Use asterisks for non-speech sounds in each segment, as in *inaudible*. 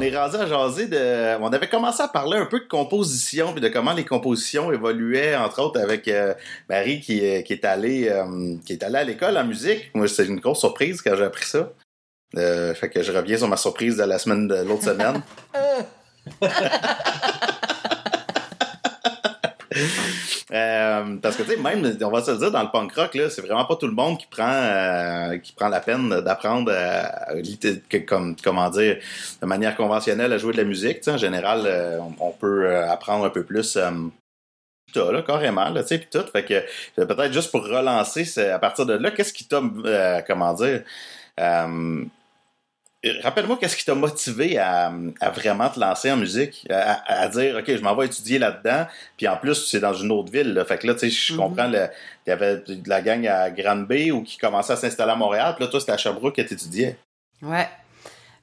on est rendu à jaser de. On avait commencé à parler un peu de composition puis de comment les compositions évoluaient, entre autres avec euh, Marie qui, euh, qui est allée euh, qui est allée à l'école en musique. Moi, c'est une grosse surprise quand j'ai appris ça. fait que je reviens sur ma surprise de la semaine de l'autre semaine. *laughs* Euh, parce que tu sais, même, on va se le dire, dans le punk rock, là, c'est vraiment pas tout le monde qui prend euh, qui prend la peine d'apprendre comme comment dire de manière conventionnelle à jouer de la musique. En général, euh, on, peut apprendre un peu plus ça, là, carrément, là, tu sais, puis tout. Fait que peut-être juste pour relancer, à partir de là, qu'est-ce qui t'a comment dire Rappelle-moi, qu'est-ce qui t'a motivé à, vraiment te lancer en musique, à, dire, OK, je m'en vais étudier là-dedans, puis en plus, c'est dans une autre ville. Là. Fait que là, tu sais, je mm-hmm. comprends, il y avait de la gang à Granby ou qui commençait à s'installer à Montréal, puis là, toi, c'était à Sherbrooke que tu étudiais. Ouais.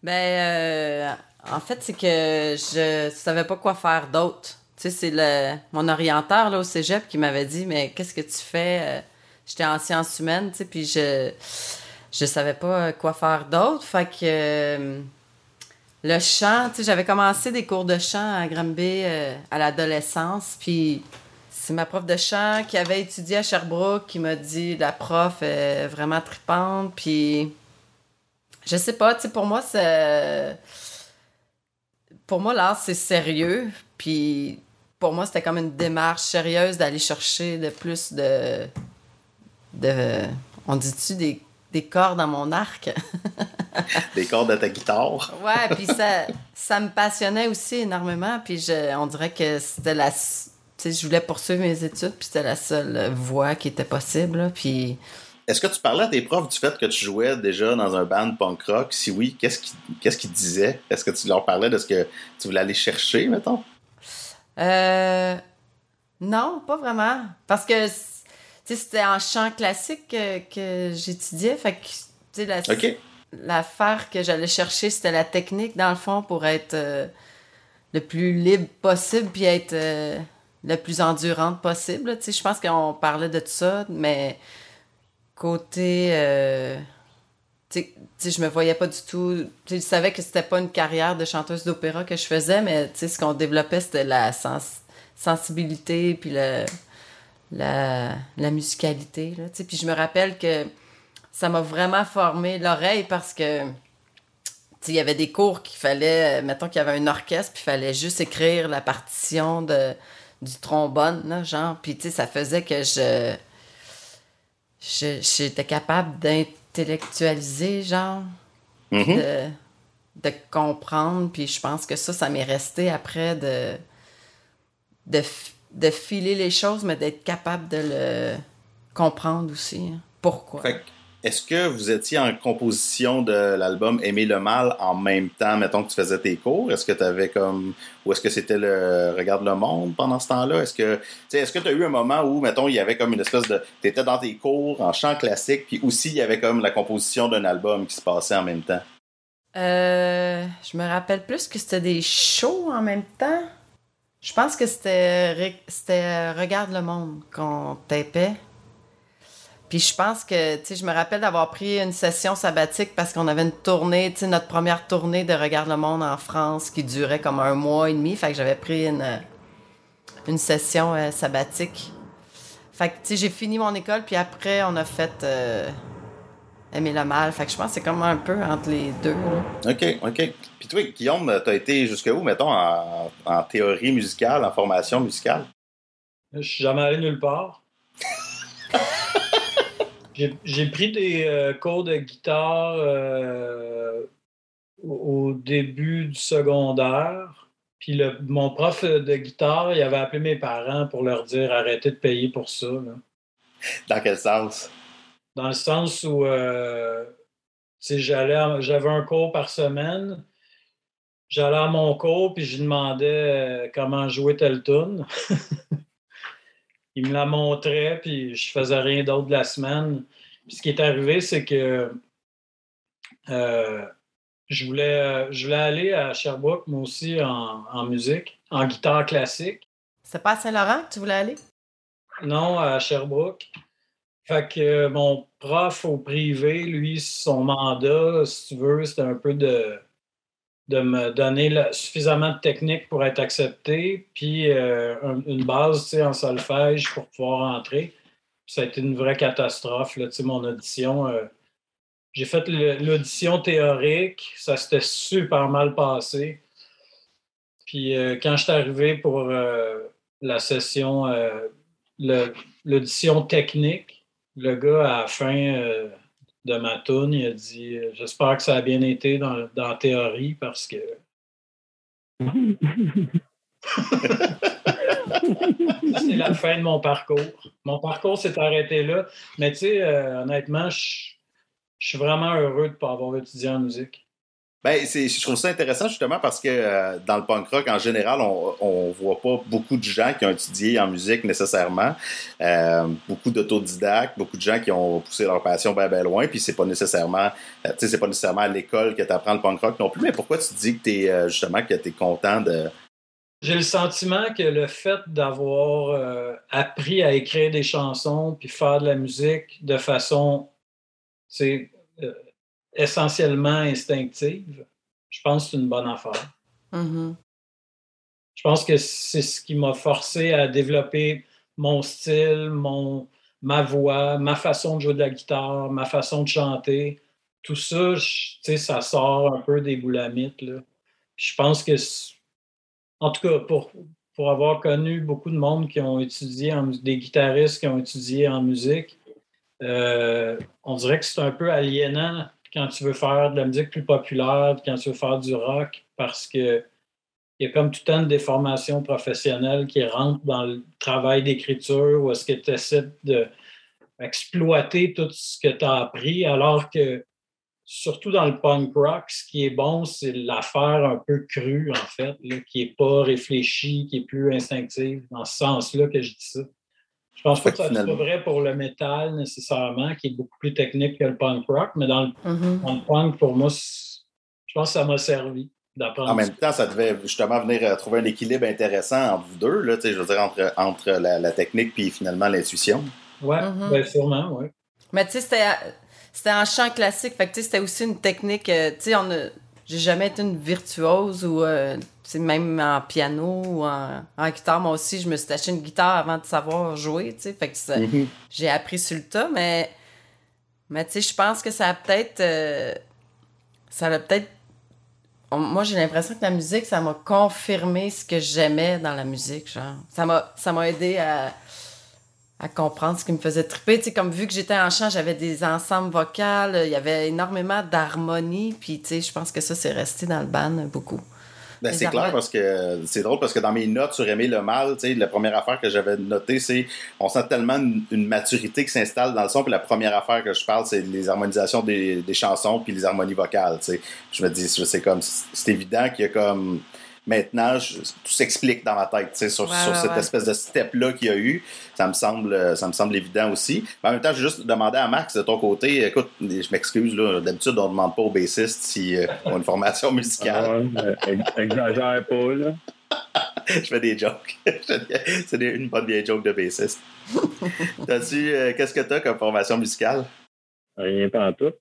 Ben, euh, en fait, c'est que je savais pas quoi faire d'autre. Tu sais, c'est le, mon orienteur là, au cégep qui m'avait dit, mais qu'est-ce que tu fais? Euh, j'étais en sciences humaines, tu sais, puis je je savais pas quoi faire d'autre. Fait que euh, le chant, tu sais, j'avais commencé des cours de chant à Granby euh, à l'adolescence. Puis c'est ma prof de chant qui avait étudié à Sherbrooke qui m'a dit la prof est vraiment tripante. Puis je sais pas, tu sais, pour moi, c'est. Pour moi, l'art, c'est sérieux. Puis pour moi, c'était comme une démarche sérieuse d'aller chercher de plus de. de on dit-tu des des cordes dans mon arc. *laughs* des cordes à ta guitare. ouais, puis ça, ça me passionnait aussi énormément. Puis je, on dirait que c'était la. Tu sais, je voulais poursuivre mes études, puis c'était la seule voie qui était possible. puis. Est-ce que tu parlais à tes profs du fait que tu jouais déjà dans un band punk rock? Si oui, qu'est-ce qu'ils qu'est-ce qu'ils disaient? Est-ce que tu leur parlais de ce que tu voulais aller chercher, mettons? Euh. Non, pas vraiment. Parce que c'était en chant classique que, j'étudiais. Fait que, la, l'affaire que j'allais chercher, c'était la technique, dans le fond, pour être euh, le plus libre possible, puis être euh, le plus endurante possible. je pense qu'on parlait de tout ça, mais côté. Euh, tu sais, je me voyais pas du tout. Je savais que c'était pas une carrière de chanteuse d'opéra que je faisais, mais ce qu'on développait, c'était la sensibilité, puis le la, la musicalité. Là, puis je me rappelle que ça m'a vraiment formé l'oreille parce que il y avait des cours qu'il fallait, mettons qu'il y avait un orchestre, puis il fallait juste écrire la partition de, du trombone, là, genre. Puis ça faisait que je j'étais capable d'intellectualiser, genre, mm-hmm. de, de comprendre. Puis je pense que ça, ça m'est resté après de, de de filer les choses, mais d'être capable de le comprendre aussi. Hein. Pourquoi? est-ce que vous étiez en composition de l'album Aimer le mal en même temps, mettons que tu faisais tes cours? Est-ce que tu avais comme. Ou est-ce que c'était le Regarde le monde pendant ce temps-là? Est-ce que est-ce que tu as eu un moment où, mettons, il y avait comme une espèce de. Tu étais dans tes cours en chant classique, puis aussi il y avait comme la composition d'un album qui se passait en même temps? Euh, je me rappelle plus que c'était des shows en même temps. Je pense que c'était c'était Regarde le monde qu'on tapait. Puis je pense que, tu sais, je me rappelle d'avoir pris une session sabbatique parce qu'on avait une tournée, tu sais, notre première tournée de Regarde le monde en France qui durait comme un mois et demi. Fait que j'avais pris une, une session euh, sabbatique. Fait que, tu sais, j'ai fini mon école, puis après, on a fait euh, aimer le mal. Fait que je pense que c'est comme un peu entre les deux. OK, OK. Puis toi, Guillaume, t'as été jusqu'où, mettons, en, théorie musicale, en formation musicale? Je suis jamais allé nulle part. *laughs* J'ai pris des euh, cours de guitare euh, au début du secondaire. Puis le, mon prof de guitare, il avait appelé mes parents pour leur dire arrêtez de payer pour ça. Dans quel sens? Dans le sens où euh, j'avais un cours par semaine. J'allais à mon cours, puis je demandais euh, comment jouer telle tune. *laughs* Il me la montrait, puis je faisais rien d'autre de la semaine. Puis ce qui est arrivé, c'est que euh, je, voulais, je voulais aller à Sherbrooke, moi aussi, en, en musique, en guitare classique. C'est pas à Saint-Laurent que tu voulais aller? Non, à Sherbrooke. Fait que euh, mon prof au privé, lui, son mandat, si tu veux, c'était un peu de, de me donner suffisamment de technique pour être accepté, puis euh, une base en solfège pour pouvoir entrer. ça a été une vraie catastrophe, là, mon audition. Euh, j'ai fait l'audition théorique, ça s'était super mal passé. Puis euh, quand je suis arrivé pour la session, l'audition technique, le gars, à la fin de ma tune. Il a dit J'espère que ça a bien été dans, dans la théorie parce que. *laughs* c'est la fin de mon parcours. Mon parcours s'est arrêté là. Mais tu sais, euh, honnêtement, je suis vraiment heureux de ne pas avoir étudié en musique. Ben, je trouve ça intéressant justement parce que euh, dans le punk rock, en général, on ne voit pas beaucoup de gens qui ont étudié en musique nécessairement. Euh, beaucoup d'autodidactes, beaucoup de gens qui ont poussé leur passion bien, bien loin. Puis c'est pas nécessairement, euh, c'est pas nécessairement à l'école que tu apprends le punk rock non plus. Mais pourquoi tu dis que tu es justement que tu es content de. J'ai le sentiment que le fait d'avoir appris à écrire des chansons puis faire de la musique de façon, essentiellement instinctive, je pense que c'est une bonne affaire. Mm-hmm. Je pense que c'est ce qui m'a forcé à développer mon style, mon, ma voix, ma façon de jouer de la guitare, ma façon de chanter. Tout ça, ça sort un peu des boulamites. Là. Je pense que, en tout cas, pour, pour avoir connu beaucoup de monde qui ont étudié, en, des guitaristes qui ont étudié en musique, euh, on dirait que c'est un peu aliénant quand tu veux faire de la musique plus populaire, quand tu veux faire du rock, parce que il y a comme tout un de déformation professionnelle qui rentre dans le travail d'écriture ou est-ce que tu essaies d'exploiter tout ce que tu as appris, alors que surtout dans le punk rock, ce qui est bon, c'est l'affaire un peu crue, en fait, qui n'est pas réfléchie, qui est plus instinctive, dans ce sens-là que je dis ça. Je pense pas que ça soit vrai pour le métal nécessairement, qui est beaucoup plus technique que le punk rock, mais dans le, mm-hmm. punk, pour moi, je pense que ça m'a servi d'apprendre. En même temps, ça devait justement venir euh, trouver un équilibre intéressant entre vous deux, là, je veux dire, entre, entre la, technique puis finalement l'intuition. Oui, mm-hmm. ben, sûrement, oui. Mais tu sais, c'était, c'était en chant classique, fait que c'était aussi une technique, euh, tu sais, on a j'ai jamais été une virtuose ou euh, même en piano ou en, guitare. Moi aussi, je me suis acheté une guitare avant de savoir jouer, tu sais. Fait que mm-hmm. j'ai appris sur le tas, mais, mais tu sais, je pense que ça a peut-être. Euh, ça a peut-être. Moi, j'ai l'impression que la musique, ça m'a confirmé ce que j'aimais dans la musique, genre. Ça m'a aidé à à comprendre ce qui me faisait triper. Tu sais, comme vu que j'étais en chant, j'avais des ensembles vocales, il y avait énormément d'harmonie, puis tu sais, je pense que ça, c'est resté dans le ban beaucoup. Ben, c'est clair parce que c'est drôle parce que dans mes notes sur Aimer le mal, tu sais, la première affaire que j'avais notée, c'est on sent tellement une, maturité qui s'installe dans le son. Puis la première affaire que je parle, c'est les harmonisations des, des, chansons puis les harmonies vocales. Tu sais. Je me dis, c'est comme, c'est évident qu'il y a comme maintenant, tout s'explique dans ma tête, sur, sur cette espèce de step-là qu'il y a eu. Ça me semble, ça me semble évident aussi. Mais en même temps, je juste demander à Max de ton côté, écoute, je m'excuse, là, d'habitude, on ne demande pas aux bassistes s'ils euh, ont une formation musicale. Ah, exagère pas, là. *laughs* je fais des jokes. *laughs* C'est une bonne vieille joke de bassiste. *laughs* T'as-tu, euh, qu'est-ce que tu as comme formation musicale? Rien pas en tout.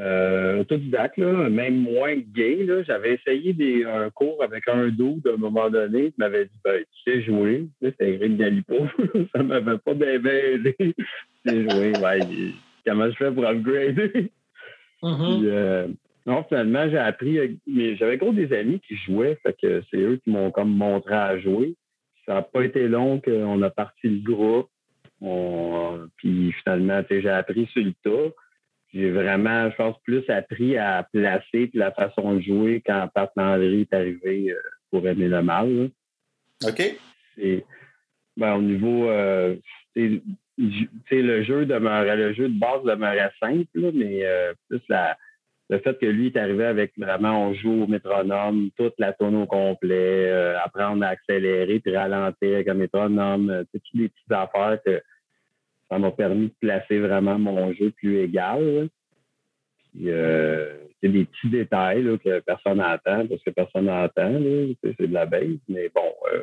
Euh, autodidacte, là, même moins gay. J'avais essayé des, un cours avec un dos à un moment donné. Il m'avait dit ben, Tu sais jouer. C'était Eric Galipo. *laughs* ça ne m'avait pas bien aidé. *laughs* tu sais jouer. Ouais, comment je fais pour upgrader? Mm-hmm. euh, non, finalement, j'ai appris. Mais j'avais gros des amis qui jouaient. Fait que c'est eux qui m'ont comme montré à jouer. Ça n'a pas été long qu'on a parti le groupe. puis finalement, j'ai appris sur le tas j'ai vraiment, je pense, plus appris à placer la façon de jouer quand Pat Landry est arrivé euh, pour aimer le mal. OK. Et, ben, au niveau, euh, le jeu demeurait, le jeu de base demeurait simple, mais euh, plus la, le fait que lui est arrivé avec vraiment, on joue au métronome, toute la tonne au complet, apprendre à accélérer puis ralentir avec un métronome, toutes les petites affaires que ça m'a permis de placer vraiment mon jeu plus égal. Puis, euh, c'est des petits détails là, que personne n'entend, parce que personne n'entend. C'est de la base, mais bon, euh,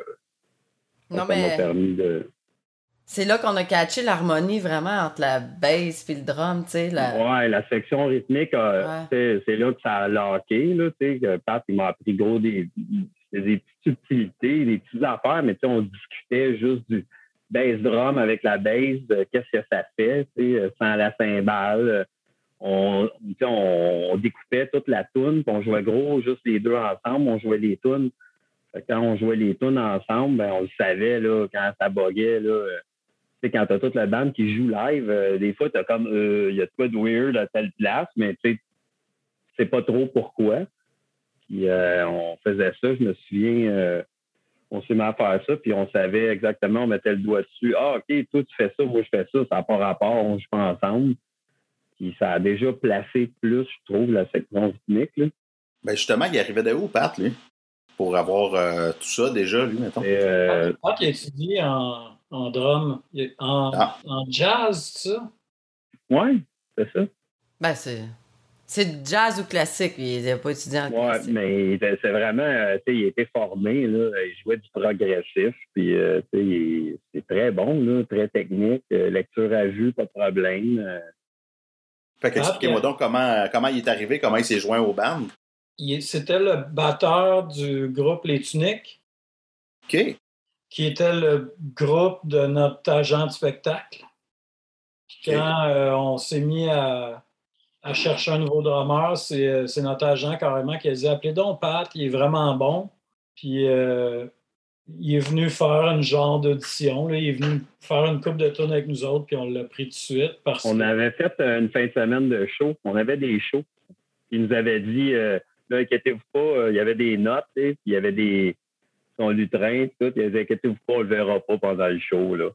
ça m'a permis de. c'est là qu'on a catché l'harmonie vraiment entre la bass et le drum, tu sais. La... Ouais, la section rythmique, c'est là que ça a locké, là, tu sais. Pat, il m'a appris gros des, des petites subtilités, des petites affaires, mais tu sais, on discutait juste du bass drum avec la bass, qu'est-ce que ça fait, sais, sans la cymbale. On, on, découpait toute la tune, puis on jouait gros, juste les deux ensemble, on jouait les tunes. Quand on jouait les tunes ensemble, ben, on le savait, là, quand ça boguait, là, quand tu as toute la bande qui joue live, euh, des fois, tu as comme, euh, il y a quoi de weird à telle place, mais tu sais, sais pas trop pourquoi. Puis euh, on faisait ça, je me souviens, on s'est mis à faire ça, puis on savait exactement, on mettait le doigt dessus. Ah, OK, toi, tu fais ça, moi, je fais ça, ça n'a pas rapport, on joue pas ensemble. Puis ça a déjà placé plus, je trouve, la section rythmique. Là. Ben justement, il arrivait de où, Pat, lui? Pour avoir tout ça déjà, lui, mettons? Pat, il a étudié en en drum, en, ah. en jazz, ça? Oui, c'est ça. Ben, c'est. C'est jazz ou classique, il n'a pas étudié en classique. Oui, mais c'est vraiment, euh, tu sais, il était formé, là, il jouait du progressif, puis euh, sais, c'est très bon, là, très technique, euh, lecture à vue, pas de problème. Fait qu'expliquez-moi donc comment, comment il est arrivé, comment il s'est joint au band. C'était le batteur du groupe Les Tuniques. OK qui était le groupe de notre agent de spectacle. Quand euh, on s'est mis à, chercher un nouveau drummer, c'est notre agent carrément qui a dit Appelez donc Pat, il est vraiment bon. Puis euh, il est venu faire une genre d'audition. Il est venu faire une coupe de tourne avec nous autres, puis on l'a pris tout de suite. Parce on avait fait une fin de semaine de show. On avait des shows. Il nous avait dit euh, inquiétez-vous pas, il y avait des notes, il y avait des son lutrin, tout. Il a dit, inquiétez-vous pas, on le verra pas pendant le show, là.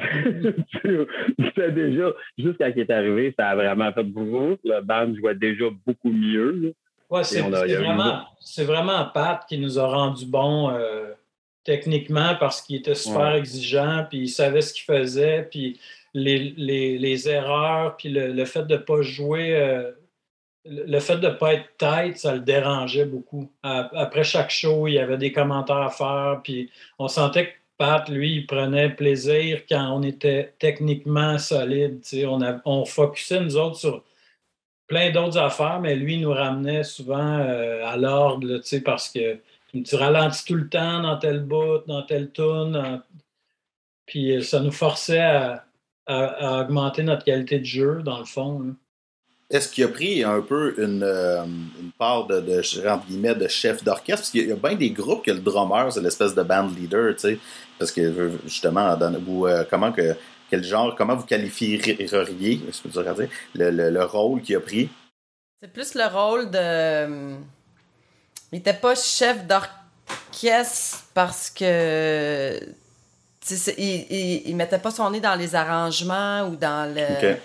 *laughs* C'était déjà, juste quand il est arrivé, ça a vraiment fait beaucoup. Le band jouait déjà beaucoup mieux. Oui, c'est vraiment, vraiment Pat qui nous a rendu bon euh, techniquement parce qu'il était super exigeant, puis il savait ce qu'il faisait, puis les, les, les erreurs, puis le, le, fait de ne pas jouer euh, le fait de ne pas être tête, ça le dérangeait beaucoup. Après chaque show, il y avait des commentaires à faire, puis on sentait que Pat, lui, il prenait plaisir quand on était techniquement solide. On, on focusait, nous autres, sur plein d'autres affaires, mais lui, il nous ramenait souvent euh, à l'ordre, parce que tu ralentis tout le temps dans tel bout, dans tel tune. Puis euh, ça nous forçait à, augmenter notre qualité de jeu, dans le fond. Est-ce qu'il a pris un peu une, euh, part de, de, guillemets, de chef d'orchestre? Parce qu'il y a bien des groupes que le drummer, c'est l'espèce de band leader, tu sais. Parce que, justement, vous, euh, comment que, quel genre, comment vous qualifieriez, le, le, le rôle qu'il a pris? C'est plus le rôle de... Il n'était pas chef d'orchestre parce que... Il, il, il, mettait pas son nez dans les arrangements ou dans le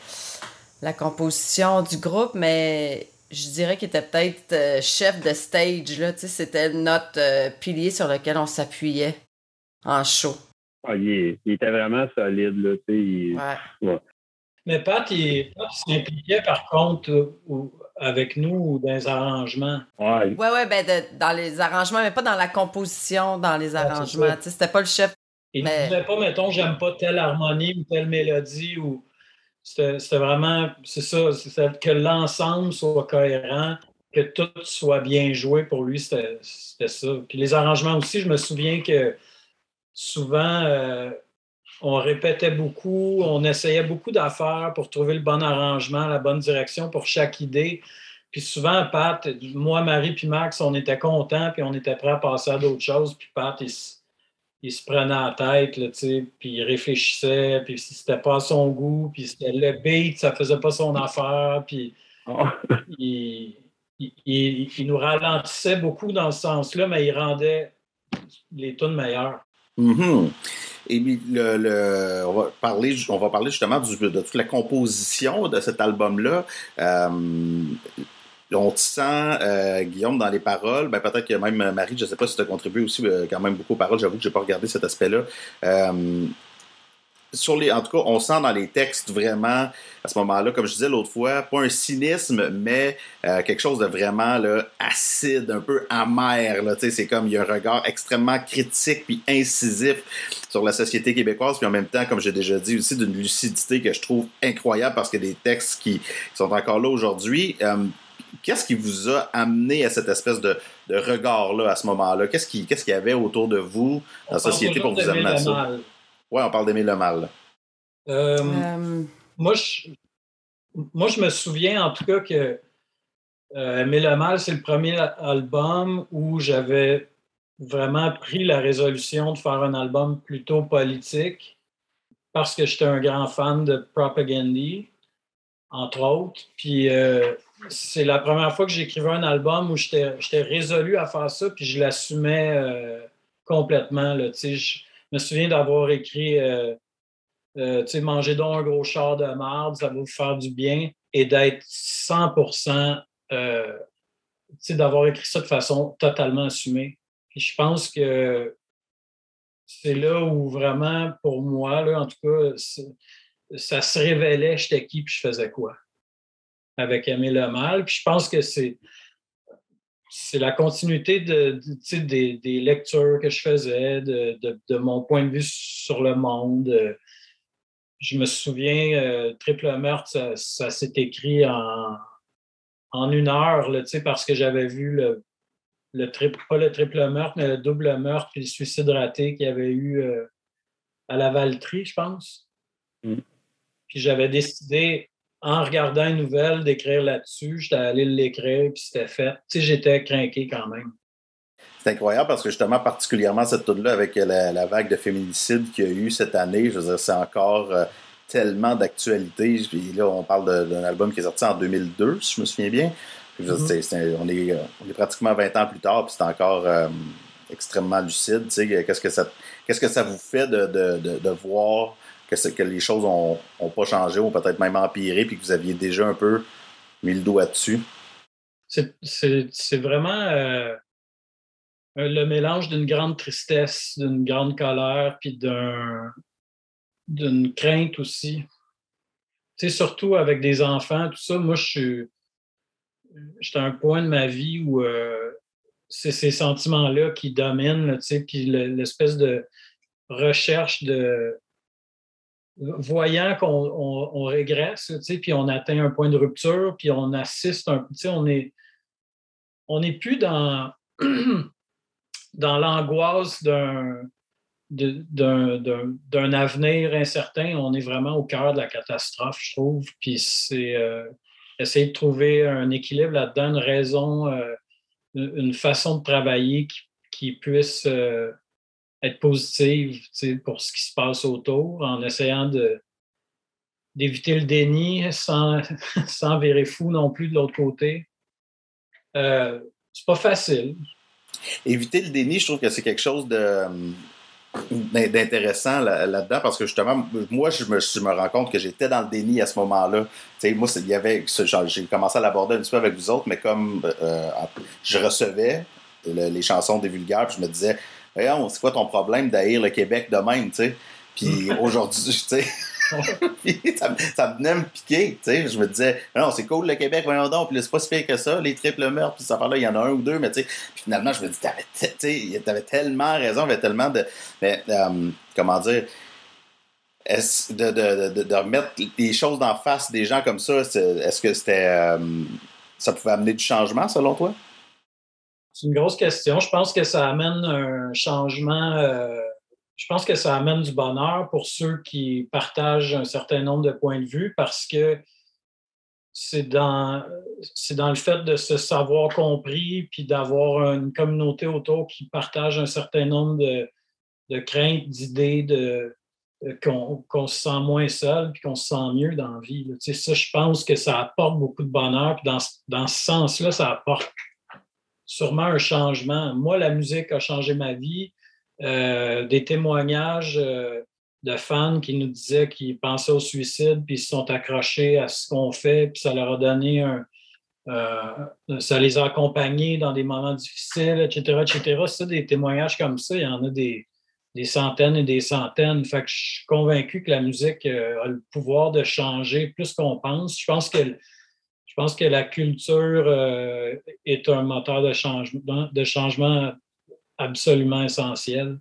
la composition du groupe, mais je dirais qu'il était peut-être euh, chef de stage. C'était notre euh, pilier sur lequel on s'appuyait en show. Ah, il, était vraiment solide. Là, ouais. Mais Pat, il, s'impliquait par contre avec nous dans les arrangements? Oui, ouais, ouais, ben dans les arrangements, mais pas dans la composition, dans les arrangements. c'était pas le chef. Il ne disait pas, mettons, j'aime pas telle harmonie ou telle mélodie ou c'était vraiment, c'est ça, que l'ensemble soit cohérent, que tout soit bien joué pour lui, c'était ça. Puis les arrangements aussi, je me souviens que souvent, euh, on répétait beaucoup, on essayait beaucoup d'affaires pour trouver le bon arrangement, la bonne direction pour chaque idée. Puis souvent, Pat, moi, Marie puis Max, on était contents, puis on était prêts à passer à d'autres choses. Puis Pat, il, il se prenait à la tête, là, puis il réfléchissait, puis si c'était pas à son goût, puis c'était le beat, ça faisait pas son affaire, puis ah. il, nous ralentissait beaucoup dans ce sens-là, mais il rendait les tunes meilleures. Mm-hmm. Et le, on, va parler, on va parler justement de toute la composition de cet album-là. Euh, on te sent, euh, Guillaume, dans les paroles. Ben, peut-être que même euh, Marie, je ne sais pas si tu as contribué aussi euh, quand même beaucoup aux paroles. J'avoue que je n'ai pas regardé cet aspect-là. Sur les, en tout cas, on sent dans les textes vraiment, à ce moment-là, comme je disais l'autre fois, pas un cynisme, mais euh, quelque chose de vraiment là, acide, un peu amer. C'est comme il y a un regard extrêmement critique puis incisif sur la société québécoise, puis en même temps, comme j'ai déjà dit, aussi d'une lucidité que je trouve incroyable parce que des textes qui sont encore là aujourd'hui. Euh, qu'est-ce qui vous a amené à cette espèce de, regard-là à ce moment-là? Qu'est-ce qu'il y avait autour de vous, dans la société, pour vous amener à ça? Oui, on parle d'aimer le mal. Euh, euh. Moi, je, moi, je me souviens en tout cas que euh, Aimer le mal, c'est le premier album où j'avais vraiment pris la résolution de faire un album plutôt politique parce que j'étais un grand fan de Propagandy, entre autres. Puis c'est la première fois que j'écrivais un album où j'étais résolu à faire ça, puis je l'assumais complètement. Là, je, me souviens d'avoir écrit euh, euh, tu sais, manger donc un gros char de marde, ça va vous faire du bien, et d'être 100 euh, tu sais, d'avoir écrit ça de façon totalement assumée. Puis je pense que c'est là où vraiment, pour moi, là, en tout cas, ça se révélait j'étais qui puis je faisais quoi avec Aimer le mal. Puis je pense que c'est c'est la continuité de, des, lectures que je faisais, de, mon point de vue sur le monde. Je me souviens, euh, Triple Meurtre, ça, s'est écrit en, en, une heure, là, parce que j'avais vu le, le triple, pas le triple meurtre, mais le double meurtre et le suicide raté qu'il y avait eu euh, à la Valtrie, je pense. Mm. Puis j'avais décidé en regardant une nouvelle, d'écrire là-dessus. J'étais allé l'écrire, puis c'était fait. Tu sais, j'étais craqué quand même. C'est incroyable parce que justement, particulièrement cette tune là avec la, vague de féminicide qu'il y a eu cette année, je veux dire, c'est encore euh, tellement d'actualité. Là, on parle d'un album qui est sorti en 2002, si je me souviens bien. Mm-hmm. on, est, on, est, pratiquement 20 ans plus tard, puis c'est encore euh, extrêmement lucide. Tu sais, qu'est-ce que ça, qu'est-ce que ça vous fait de, de, de voir que, les choses n'ont pas changé ou peut-être même empiré, puis que vous aviez déjà un peu mis le doigt dessus? C'est vraiment euh, le mélange d'une grande tristesse, d'une grande colère, puis d'une crainte aussi. Tu sais, surtout avec des enfants, tout ça, moi, je suis. J'étais à un point de ma vie où euh, c'est ces sentiments-là qui dominent, puis l'espèce de recherche de, voyant qu'on régresse, puis on atteint un point de rupture, puis on assiste un peu, on on n'est plus dans, *clears throat* dans l'angoisse d'un d'un avenir incertain, on est vraiment au cœur de la catastrophe, je trouve. Puis c'est euh, essayer de trouver un équilibre là-dedans, une raison, euh, une façon de travailler qui, puisse euh, être positive pour ce qui se passe autour, en essayant d'éviter le déni sans, *laughs* sans virer fou non plus de l'autre côté. Euh, c'est pas facile. Éviter le déni, je trouve que c'est quelque chose de d'intéressant là-dedans parce que justement moi je me, je me rends compte que j'étais dans le déni à ce moment-là moi il y avait j'ai commencé à l'aborder un petit peu avec vous autres mais comme euh, je recevais les chansons des vulgaires puis je me disais c'est quoi ton problème d'haïr le Québec de même, tu sais? Puis *laughs* aujourd'hui, tu sais, *laughs* ça, ça, venait me piquer, tu sais. Je me disais, non, c'est cool le Québec, voyons donc, puis c'est pas si pire que ça, les triples meurtres, puis ça là il y en a un ou deux, mais tu sais. Puis finalement, je me dis, t'avais, avais tellement raison, avait tellement de. Mais, euh, comment dire, est de, de, de, remettre les choses d'en face des gens comme ça, est-ce que c'était. Euh, ça pouvait amener du changement selon toi? C'est une grosse question. Je pense que ça amène un changement. Euh, je pense que ça amène du bonheur pour ceux qui partagent un certain nombre de points de vue parce que c'est dans, c'est dans le fait de se savoir compris puis d'avoir une communauté autour qui partage un certain nombre de, craintes, d'idées, de, qu'on, se sent moins seul puis qu'on se sent mieux dans la vie. Ça, je pense que ça apporte beaucoup de bonheur. Puis dans, dans ce sens-là, ça apporte sûrement un changement. Moi, la musique a changé ma vie. Euh, des témoignages euh, de fans qui nous disaient qu'ils pensaient au suicide, puis ils se sont accrochés à ce qu'on fait, puis ça leur a donné un. Euh, ça les a accompagnés dans des moments difficiles, etc., etc. Ça, des témoignages comme ça, il y en a des, des centaines et des centaines. Je suis convaincu que la musique a le pouvoir de changer plus qu'on pense. Je pense que, je pense que la culture euh, est un moteur de changement, de changement absolument essentiel.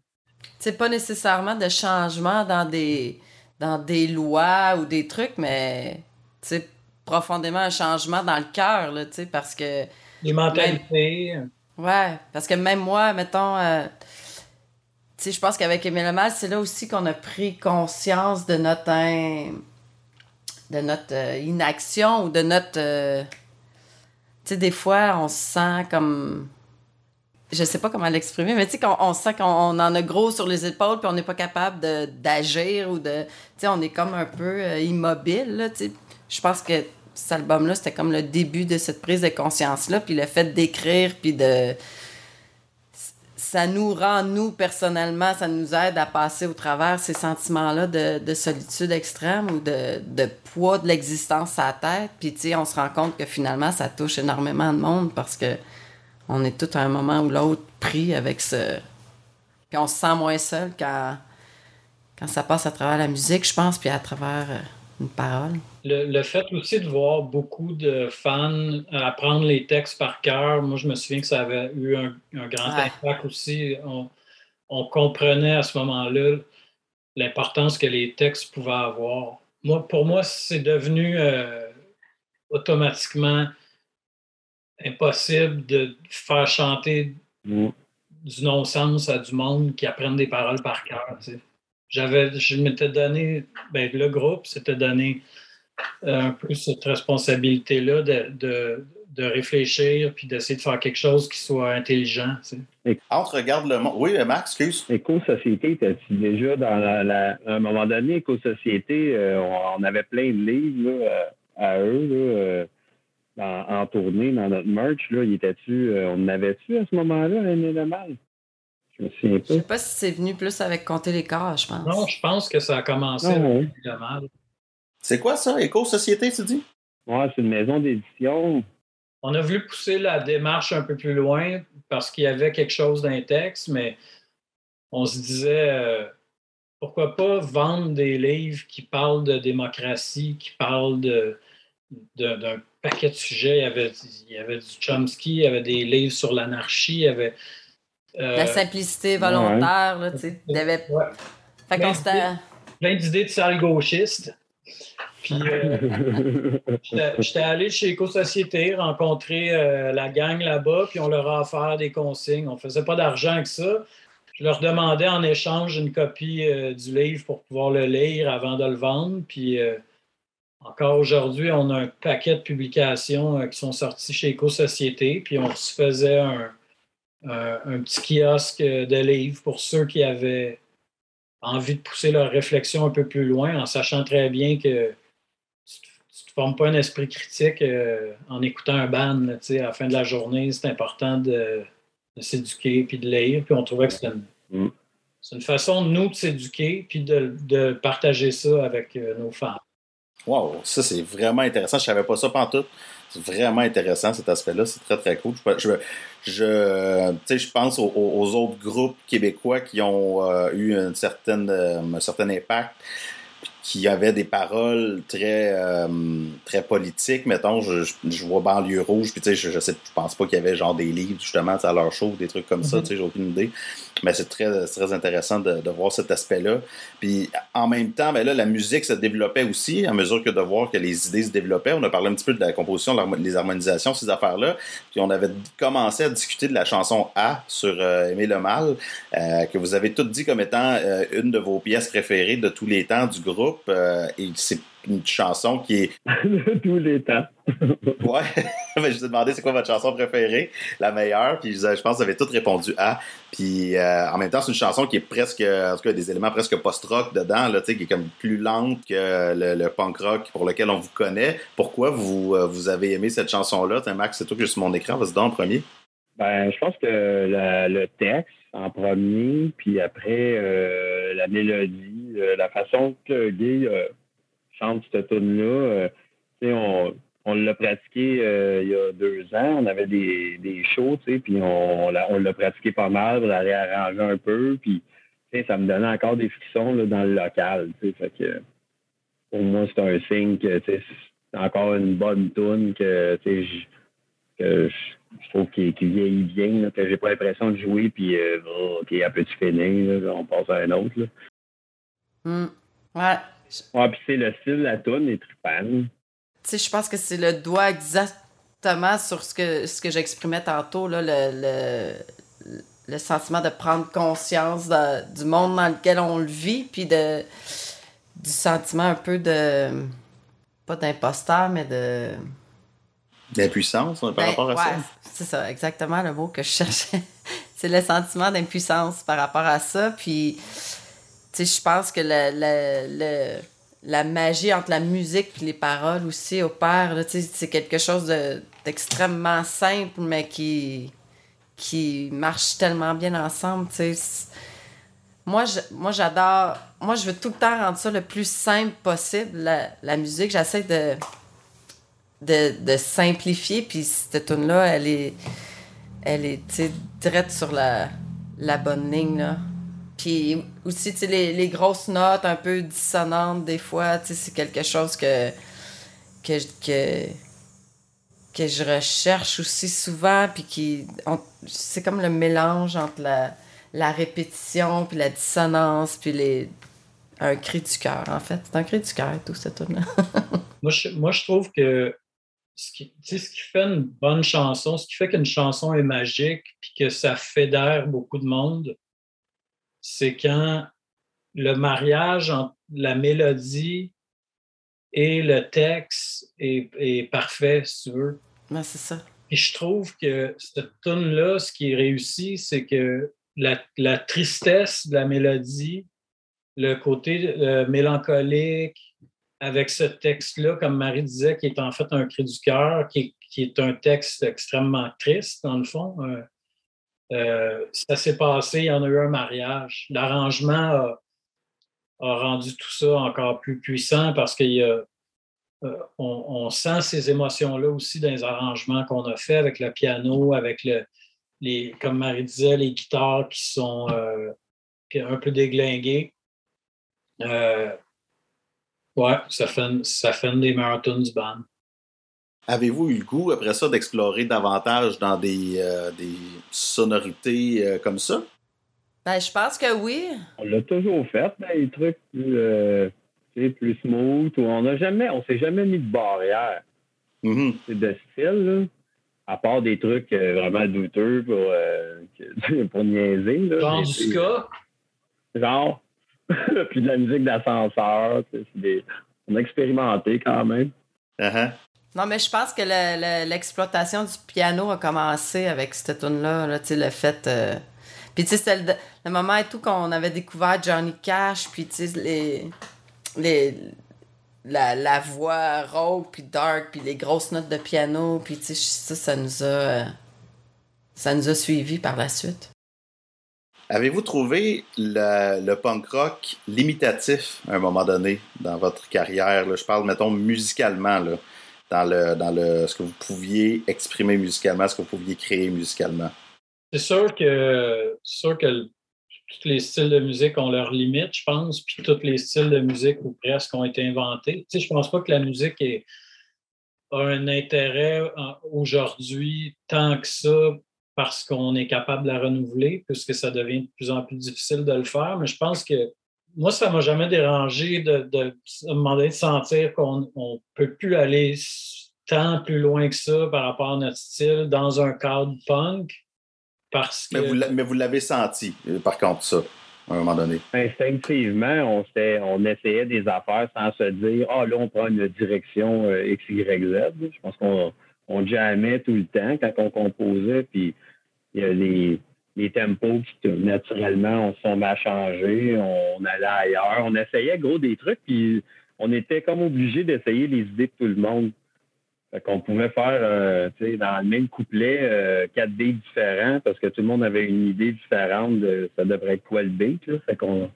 C'est pas nécessairement de changement dans des, dans des lois ou des trucs, mais c'est profondément un changement dans le cœur, parce que... Les mentalités. ouais, parce que même moi, mettons... Euh, tu sais, je pense qu'avec Émile Mal, c'est là aussi qu'on a pris conscience de notre, de notre euh, inaction ou de notre... Euh, tu sais, des fois, on se sent comme je sais pas comment l'exprimer, mais tu sais, qu'on on sent qu'on en a gros sur les épaules, puis on n'est pas capable d'agir ou de. Tu sais, on est comme un peu euh, immobile, tu. Je pense que cet album-là, c'était comme le début de cette prise de conscience-là, puis le fait d'écrire, puis de. Ça nous rend, nous, personnellement, ça nous aide à passer au travers ces sentiments-là de, de, solitude extrême ou de, poids de l'existence à la tête. Puis, tu on se rend compte que finalement, ça touche énormément de monde parce que on est tout à un moment ou l'autre pris avec ce. Puis on se sent moins seul quand, quand ça passe à travers la musique, je pense, puis à travers euh, une parole. Le, fait aussi de voir beaucoup de fans apprendre les textes par cœur, moi je me souviens que ça avait eu un, grand impact aussi. On, comprenait à ce moment-là l'importance que les textes pouvaient avoir. Moi, pour moi, c'est devenu euh, automatiquement impossible de faire chanter mm. du non-sens à du monde qui apprennent des paroles par cœur. J'avais, je m'étais donné, ben, le groupe s'était donné euh, un peu cette responsabilité-là de, de, de, réfléchir puis d'essayer de faire quelque chose qui soit intelligent. Entre regarde le monde. Oui, Max, excuse. Éco-société, tu déjà dans la, à un moment donné, éco-société, euh, on, avait plein de livres euh, à eux en, tournée dans notre merch, là, il était-tu, euh, on avait-tu à ce moment-là, de mal? Je pas. Je sais pas si c'est venu plus avec compter les corps, je pense. Non, je pense que ça a commencé. C'est quoi ça, Éco-Société, tu dis? Ouais, c'est une maison d'édition. On a voulu pousser la démarche un peu plus loin parce qu'il y avait quelque chose dans les textes, mais on se disait euh, pourquoi pas vendre des livres qui parlent de démocratie, qui parlent de, d'un paquet de sujets. Il y, avait, il y avait du Chomsky, il y avait des livres sur l'anarchie, il y avait. Euh, La simplicité volontaire, là, tu sais. Il y avait. Fait qu'on Plein d'idées de salles gauchistes. Puis, euh, *laughs* j'étais allé chez Éco-Société rencontrer euh, la gang là-bas, puis on leur a offert des consignes. On faisait pas d'argent avec ça. Je leur demandais en échange une copie du livre pour pouvoir le lire avant de le vendre. Puis encore aujourd'hui, on a un paquet de publications euh, qui sont sorties chez Éco-Société, puis on se faisait un, petit kiosque de livres pour ceux qui avaient envie de pousser leur réflexion un peu plus loin, en sachant très bien que tu ne formes pas un esprit critique euh, en écoutant un band. à la fin de la journée, c'est important de, s'éduquer puis de lire. Puis on trouvait que c'était une, mm. façon, nous, de s'éduquer puis de, partager ça avec euh, nos femmes. Wow, ça c'est vraiment intéressant. Je savais pas ça tout. Vraiment intéressant cet aspect-là. C'est très très cool. Je, je, je pense aux, autres groupes québécois qui ont euh, eu une certaine, euh, un certain impact qui avait des paroles très euh, très politiques mettons je, je, vois banlieue rouge puis tu sais je, je sais je pense pas qu'il y avait genre des livres justement à leur show des trucs comme ça mm-hmm. tu sais j'ai aucune idée mais c'est très très intéressant de, voir cet aspect là puis en même temps ben là la musique se développait aussi à mesure que de voir que les idées se développaient. On a parlé un petit peu de la composition les harmonisations ces affaires là puis on avait commencé à discuter de la chanson A sur euh, Aimer le mal euh, que vous avez toutes dit comme étant euh, une de vos pièces préférées de tous les temps du groupe une chanson qui est. *laughs* Tous les temps. *laughs* ouais. *laughs* je vous ai demandé c'est quoi votre chanson préférée, la meilleure, puis je pense que vous avez toutes répondu à. Puis euh, en même temps, c'est une chanson qui est presque, en tout cas, des éléments presque post-rock dedans, là, qui est comme plus lente que le, punk rock pour lequel on vous connaît. Pourquoi vous, euh, vous avez aimé cette chanson-là? Max, c'est toi que sur mon écran, vas-y en premier. Ben, je pense que le texte en premier, puis après la mélodie, euh, la façon que Guy euh, chante cette tune-là, euh, on, l'a pratiqué il y a deux ans. On avait des, des shows, puis on, on l'a pratiqué pas mal, on l'a réarrangé un peu, puis ça me donnait encore des frissons dans le local. Fait que, pour moi, c'est un signe que c'est encore une bonne tune que, que je, trouve qu'il vieillit bien, que j'ai pas l'impression de jouer puis euh, oh, OK, un peu fini, on passe à un autre. Là. Mm. Ouais. Ouais, puis c'est le style de la tune est trippant. Tu sais, je pense que c'est le doigt exactement sur ce que, ce que j'exprimais tantôt, là, le, le, sentiment de prendre conscience du monde dans lequel on le vit, puis de, du sentiment un peu de. pas d'imposteur, mais de. D'impuissance par ben, rapport à ça. C'est ça, exactement le mot que je cherchais. *laughs* c'est le sentiment d'impuissance par rapport à ça. Puis, tu sais, je pense que le, la magie entre la musique et les paroles aussi opère. C'est quelque chose d'extrêmement simple, mais qui, qui marche tellement bien ensemble. Moi, moi, j'adore. Moi, je veux tout le temps rendre ça le plus simple possible, la, musique. J'essaie de, de, simplifier. Puis cette tune-là, elle est, elle est direct sur la, la bonne ligne. Là. Puis aussi, tu sais, les, grosses notes un peu dissonantes, des fois, tu sais, c'est quelque chose que, je recherche aussi souvent, puis qui... C'est comme le mélange entre la, répétition, puis la dissonance, puis. Un cri du cœur, en fait. C'est un cri du cœur, tout ça, tout *laughs* moi, je, moi, je trouve que ce qui, ce qui fait une bonne chanson, ce qui fait qu'une chanson est magique, puis que ça fédère beaucoup de monde, c'est quand le mariage entre la mélodie et le texte est, parfait, si tu veux. c'est ça. Et je trouve que cette tune-là, ce qui est réussi, c'est que la, tristesse de la mélodie, le côté euh, mélancolique, avec ce texte-là, comme Marie disait, qui est en fait un cri du cœur, qui, est un texte extrêmement triste, dans le fond, euh, euh, ça s'est passé, il y en a eu un mariage. L'arrangement a, rendu tout ça encore plus puissant parce qu'on euh, on sent ces émotions-là aussi dans les arrangements qu'on a fait avec le piano, avec le, les, comme Marie disait, les guitares qui sont euh, un peu déglinguées. ouais, ça fait, ça fait des marathons du band. Avez-vous eu le goût, après ça, d'explorer davantage dans des, euh, des sonorités euh, comme ça? Ben, je pense que oui. On l'a toujours fait, des trucs plus, euh, plus smooth. on n'a jamais, on s'est jamais mis de barrière. Mm-hmm. C'est de style, À part des trucs vraiment douteux pour, *laughs* pour niaiser. Là, Genre du ska? Genre. *laughs* puis de la musique d'ascenseur. On a expérimenté quand même. Uh-huh. Non, mais je pense que l'exploitation du piano a commencé avec cette tune-là. Là, le fait. Euh, puis, tu sais, c'était le, moment et tout qu'on avait découvert Johnny Cash, puis, tu sais, les. les la, la voix rauque, puis dark, puis les grosses notes de piano, puis, tu sais, ça, ça nous a. Ça nous a suivis par la suite. Avez-vous trouvé le, le, punk rock limitatif à un moment donné dans votre carrière? Là? Je parle, mettons, musicalement. Là dans, le, dans le, ce que vous pouviez exprimer musicalement, ce que vous pouviez créer musicalement? C'est sûr que, sûr que tous les styles de musique ont leurs limites, je pense, puis tous les styles de musique ou presque ont été inventés. Tu sais, je pense pas que la musique a un intérêt aujourd'hui tant que ça parce qu'on est capable de la renouveler, puisque ça devient de plus en plus difficile de le faire. Mais je pense que moi, ça m'a jamais dérangé de, de, demander de sentir qu'on ne peut plus aller tant plus loin que ça par rapport à notre style dans un cadre punk. Parce que... Mais vous l'avez senti, euh, par contre, ça, à un moment donné. Instinctivement, on, on essayait des affaires sans se dire Ah, là, on prend une direction euh, X, Y, Z. Je pense qu'on on jamais tout le temps quand on composait. Puis il y a les les tempos qui naturellement on se sont à changer, on allait ailleurs, on essayait gros des trucs, puis on était comme obligé d'essayer les idées de tout le monde. Fait qu'on pouvait faire euh, dans le même couplet euh, quatre dés différents parce que tout le monde avait une idée différente de ça devrait être quoi le beat. Là. Fait qu'on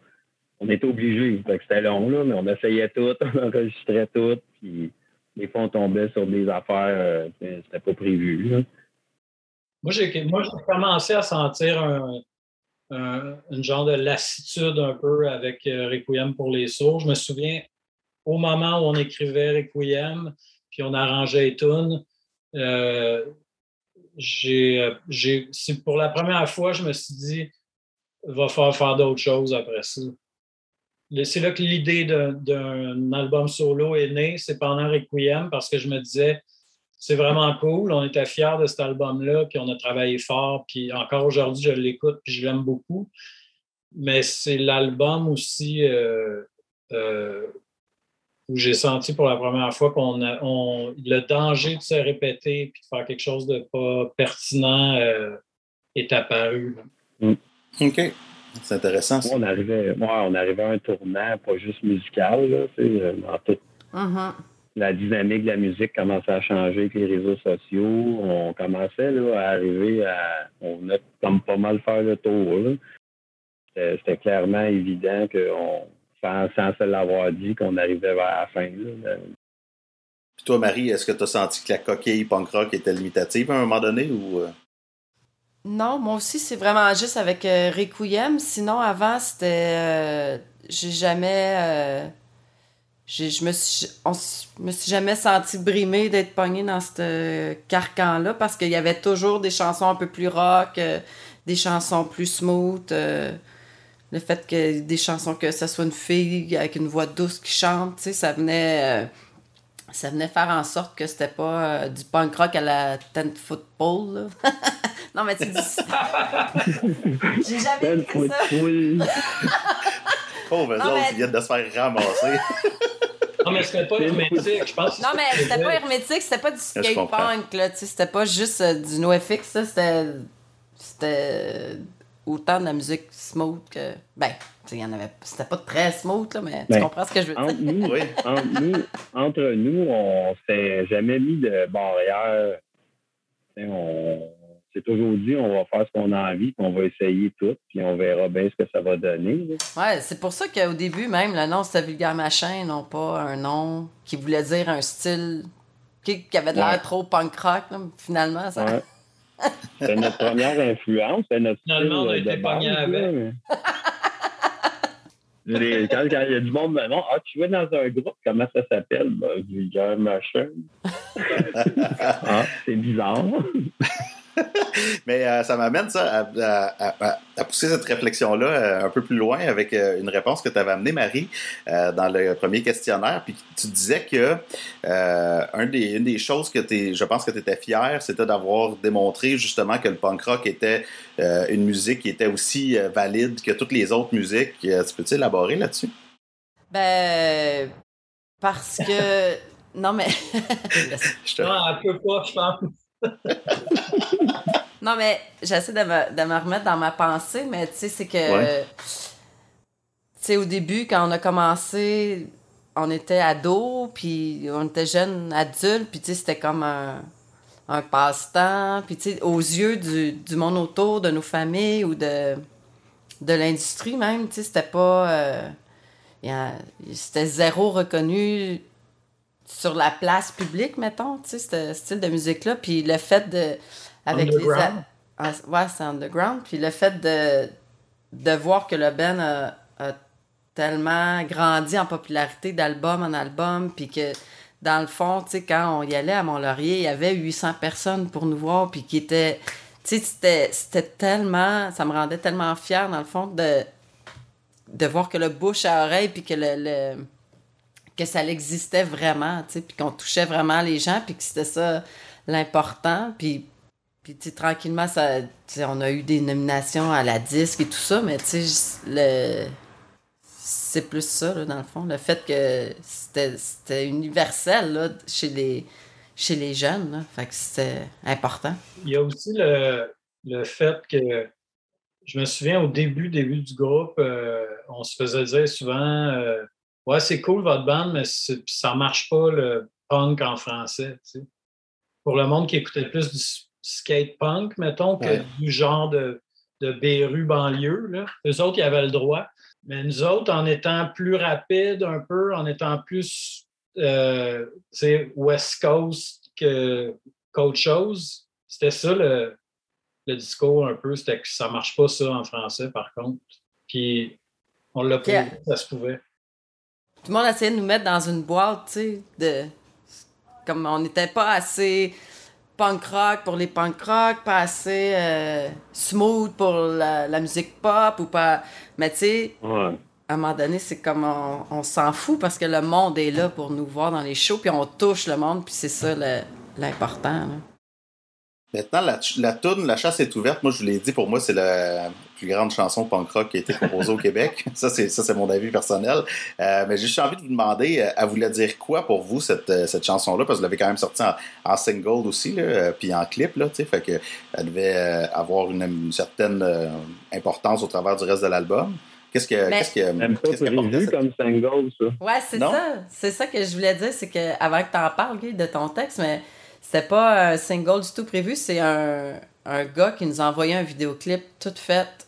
on était obligé. Que c'était long, là, mais on essayait tout, *laughs* on enregistrait tout, puis des fois on tombait sur des affaires, euh, c'était pas prévu. Là. Moi, j'ai, commencé à sentir un, une genre de lassitude un peu avec Requiem pour les sourds. Je me souviens, au moment où on écrivait Requiem, puis on arrangeait les c'est pour la première fois, je me suis dit, va falloir faire d'autres choses après ça. C'est là que l'idée d'un album solo est née, c'est pendant Requiem, parce que je me disais, c'est vraiment cool, on était fiers de cet album-là, puis on a travaillé fort, puis encore aujourd'hui, je l'écoute, puis je l'aime beaucoup. Mais c'est l'album aussi euh, euh, où j'ai senti pour la première fois qu'on a on, le danger de se répéter puis de faire quelque chose de pas pertinent euh, est apparu. Mm. OK. C'est intéressant. On arrivait, on arrivait à un tournant, pas juste musical, là, dans toute mm-hmm. La dynamique de la musique commençait à changer avec les réseaux sociaux. On commençait là, à arriver à. On a comme pas mal faire le tour. C'était clairement évident qu'on sans, se l'avoir dit qu'on arrivait vers la fin. Puis toi, Marie, est-ce que tu as senti que la coquille punk rock était limitative à un moment donné ou. Euh? Non, moi aussi, c'est vraiment juste avec euh, Requiem. Sinon, avant, c'était. Euh, j'ai jamais. Je me suis, me suis jamais senti brimé d'être pogné dans ce carcan-là parce qu'il y avait toujours des chansons un peu plus rock, des chansons plus smooth le fait que des chansons que ce soit une fille avec une voix douce qui chante, tu sais, ça venait euh, ça venait faire en sorte que c'était pas euh, du punk rock à la ten football. *laughs* non mais tu dis *laughs* J'ai jamais dit ça. *laughs* Pauvres autres, ils viennent de se faire ramasser. Non, mais c'était pas hermétique, je pense. Non, mais c'était pas hermétique, c'était pas du skate punk, là, tu sais, c'était pas juste euh, du NoFX, c'était. C'était autant de la musique smooth que. Ben, il y en avait. C'était pas très smooth, là, mais tu ben, comprends ce que je veux dire? Entre nous, *laughs* oui. entre, nous, entre nous, on s'est jamais mis de barrière. On s'est toujours dit on va faire ce qu'on a envie, puis on va essayer tout, puis on verra bien ce que ça va donner. Ouais, c'est pour ça qu'au début, même, le nom c'était Vulgaire Machin, non pas un nom qui voulait dire un style qui, avait de l'air trop punk rock, finalement. Ça... C'est notre première influence. C'est notre Finalement, on a été pogné avec. quand, il y a du monde, non, ah, tu vas dans un groupe, comment ça s'appelle? Ben, vulgaire machin. *laughs* ah, c'est bizarre. *laughs* Mais euh, ça m'amène ça à, pousser cette réflexion-là euh, un peu plus loin avec euh, une réponse que tu avais amenée, Marie, dans le premier questionnaire. Puis tu disais que un des, une des choses que je pense que tu étais fier, c'était d'avoir démontré justement que le punk rock était une musique qui était aussi valide que toutes les autres musiques. tu peux-tu élaborer là-dessus? Ben, parce que. *laughs* non, mais. je te... Non, elle peut pas, je pense. *laughs* non, mais j'essaie de me, de me, remettre dans ma pensée, mais tu sais, c'est que. Tu sais, au début, quand on a commencé, on était ados, puis on était jeunes adultes, puis tu sais, c'était comme un, un passe-temps. Puis tu sais, aux yeux du, du, monde autour, de nos familles ou de, de l'industrie même, tu sais, c'était pas. Euh, c'était zéro reconnu sur la place publique, mettons, tu sais, ce style de musique-là. Puis le fait de. Avec les. Ah, ouais, c'est underground. Puis le fait de, de voir que le Ben a, tellement grandi en popularité d'album en album, puis que dans le fond, tu sais, quand on y allait à Mont-Laurier, il y avait 800 personnes pour nous voir, puis qui étaient. Tu sais, c'était tellement. Ça me rendait tellement fière, dans le fond, de, de voir que le bouche à oreille, puis que le que ça existait vraiment, tu sais, puis qu'on touchait vraiment les gens, puis que c'était ça l'important, puis tu sais, tranquillement, ça, on a eu des nominations à la disque et tout ça, mais tu sais, le... c'est plus ça, là, dans le fond. Le fait que c'était universel, là, chez les, chez les jeunes. Fait que c'était important. Il y a aussi le, le, fait que, je me souviens, au début, début du groupe, euh, on se faisait dire souvent... Euh, Ouais, c'est cool votre bande, mais ça marche pas le punk en français. Pour le monde qui écoutait plus du skate punk, mettons, que du genre de, de Béru banlieue, là. eux autres, ils avaient le droit. Mais nous autres, en étant plus rapides un peu, en étant plus euh, West Coast qu'autre chose, c'était ça le, le discours un peu, c'était que ça marche pas ça en français, par contre. Puis on l'a pris, ça se pouvait. Tout le monde essayait de nous mettre dans une boîte, tu sais, de. Comme on n'était pas assez punk rock pour les punk rock, pas assez euh, smooth pour la, musique pop ou pas. Mais tu sais, à un moment donné, c'est comme on, s'en fout parce que le monde est là pour nous voir dans les shows, puis on touche le monde, puis c'est ça l'important. Maintenant, la, la toune, la chasse est ouverte. Moi, je vous l'ai dit, pour moi, c'est la plus grande chanson punk rock qui a été composée au *laughs* Québec. Ça, c'est ça, c'est mon avis personnel. Euh, mais j'ai juste envie de vous demander, à euh, vous voulait dire quoi pour vous cette, euh, cette chanson-là, parce que vous l'avez quand même sortie en, single aussi, là, puis en clip, là, tu sais, fait que elle devait avoir une, certaine importance au travers du reste de l'album. Qu'est-ce que, qu'est-ce que, même pas prévu comme single, ça. Ouais, c'est ça. C'est ça que je voulais dire, c'est que avant que tu en parles, de ton texte, mais c'était pas un single du tout prévu, c'est un, un gars qui nous a envoyé un vidéoclip tout fait.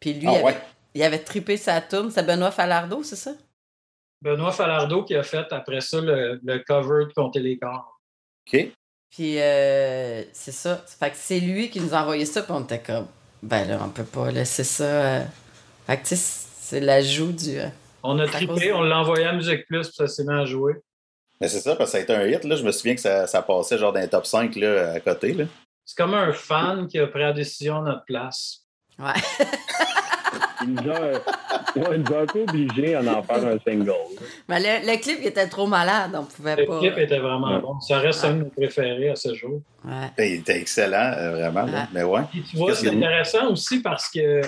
Puis lui, ah, il, avait, trippé sa tourne. C'est Benoît Falardeau, c'est ça? Benoît Falardeau qui a fait après ça le, cover de Compter les corps. OK. Puis euh, c'est ça. Fait que c'est lui qui nous a envoyé ça, puis on était comme, ben là, on peut pas laisser ça. Euh. Fait que c'est l'ajout du. Euh, on a trippé, on l'a envoyé à Musique Plus, puis ça s'est mis à jouer. Mais c'est ça, parce que ça a été un hit. Là. Je me souviens que ça, ça passait genre dans les top 5 là, à côté. Là. C'est comme un fan qui a pris la décision à notre place. Ouais. il, nous a, il nous a un peu obligés à en faire un single. Mais le, clip était trop malade, on pouvait pas. Le clip était vraiment bon. Ça reste un de nos préférés à ce jour. Ouais. Il était excellent, euh, vraiment. Mais ouais. tu vois, c'est intéressant aussi parce que.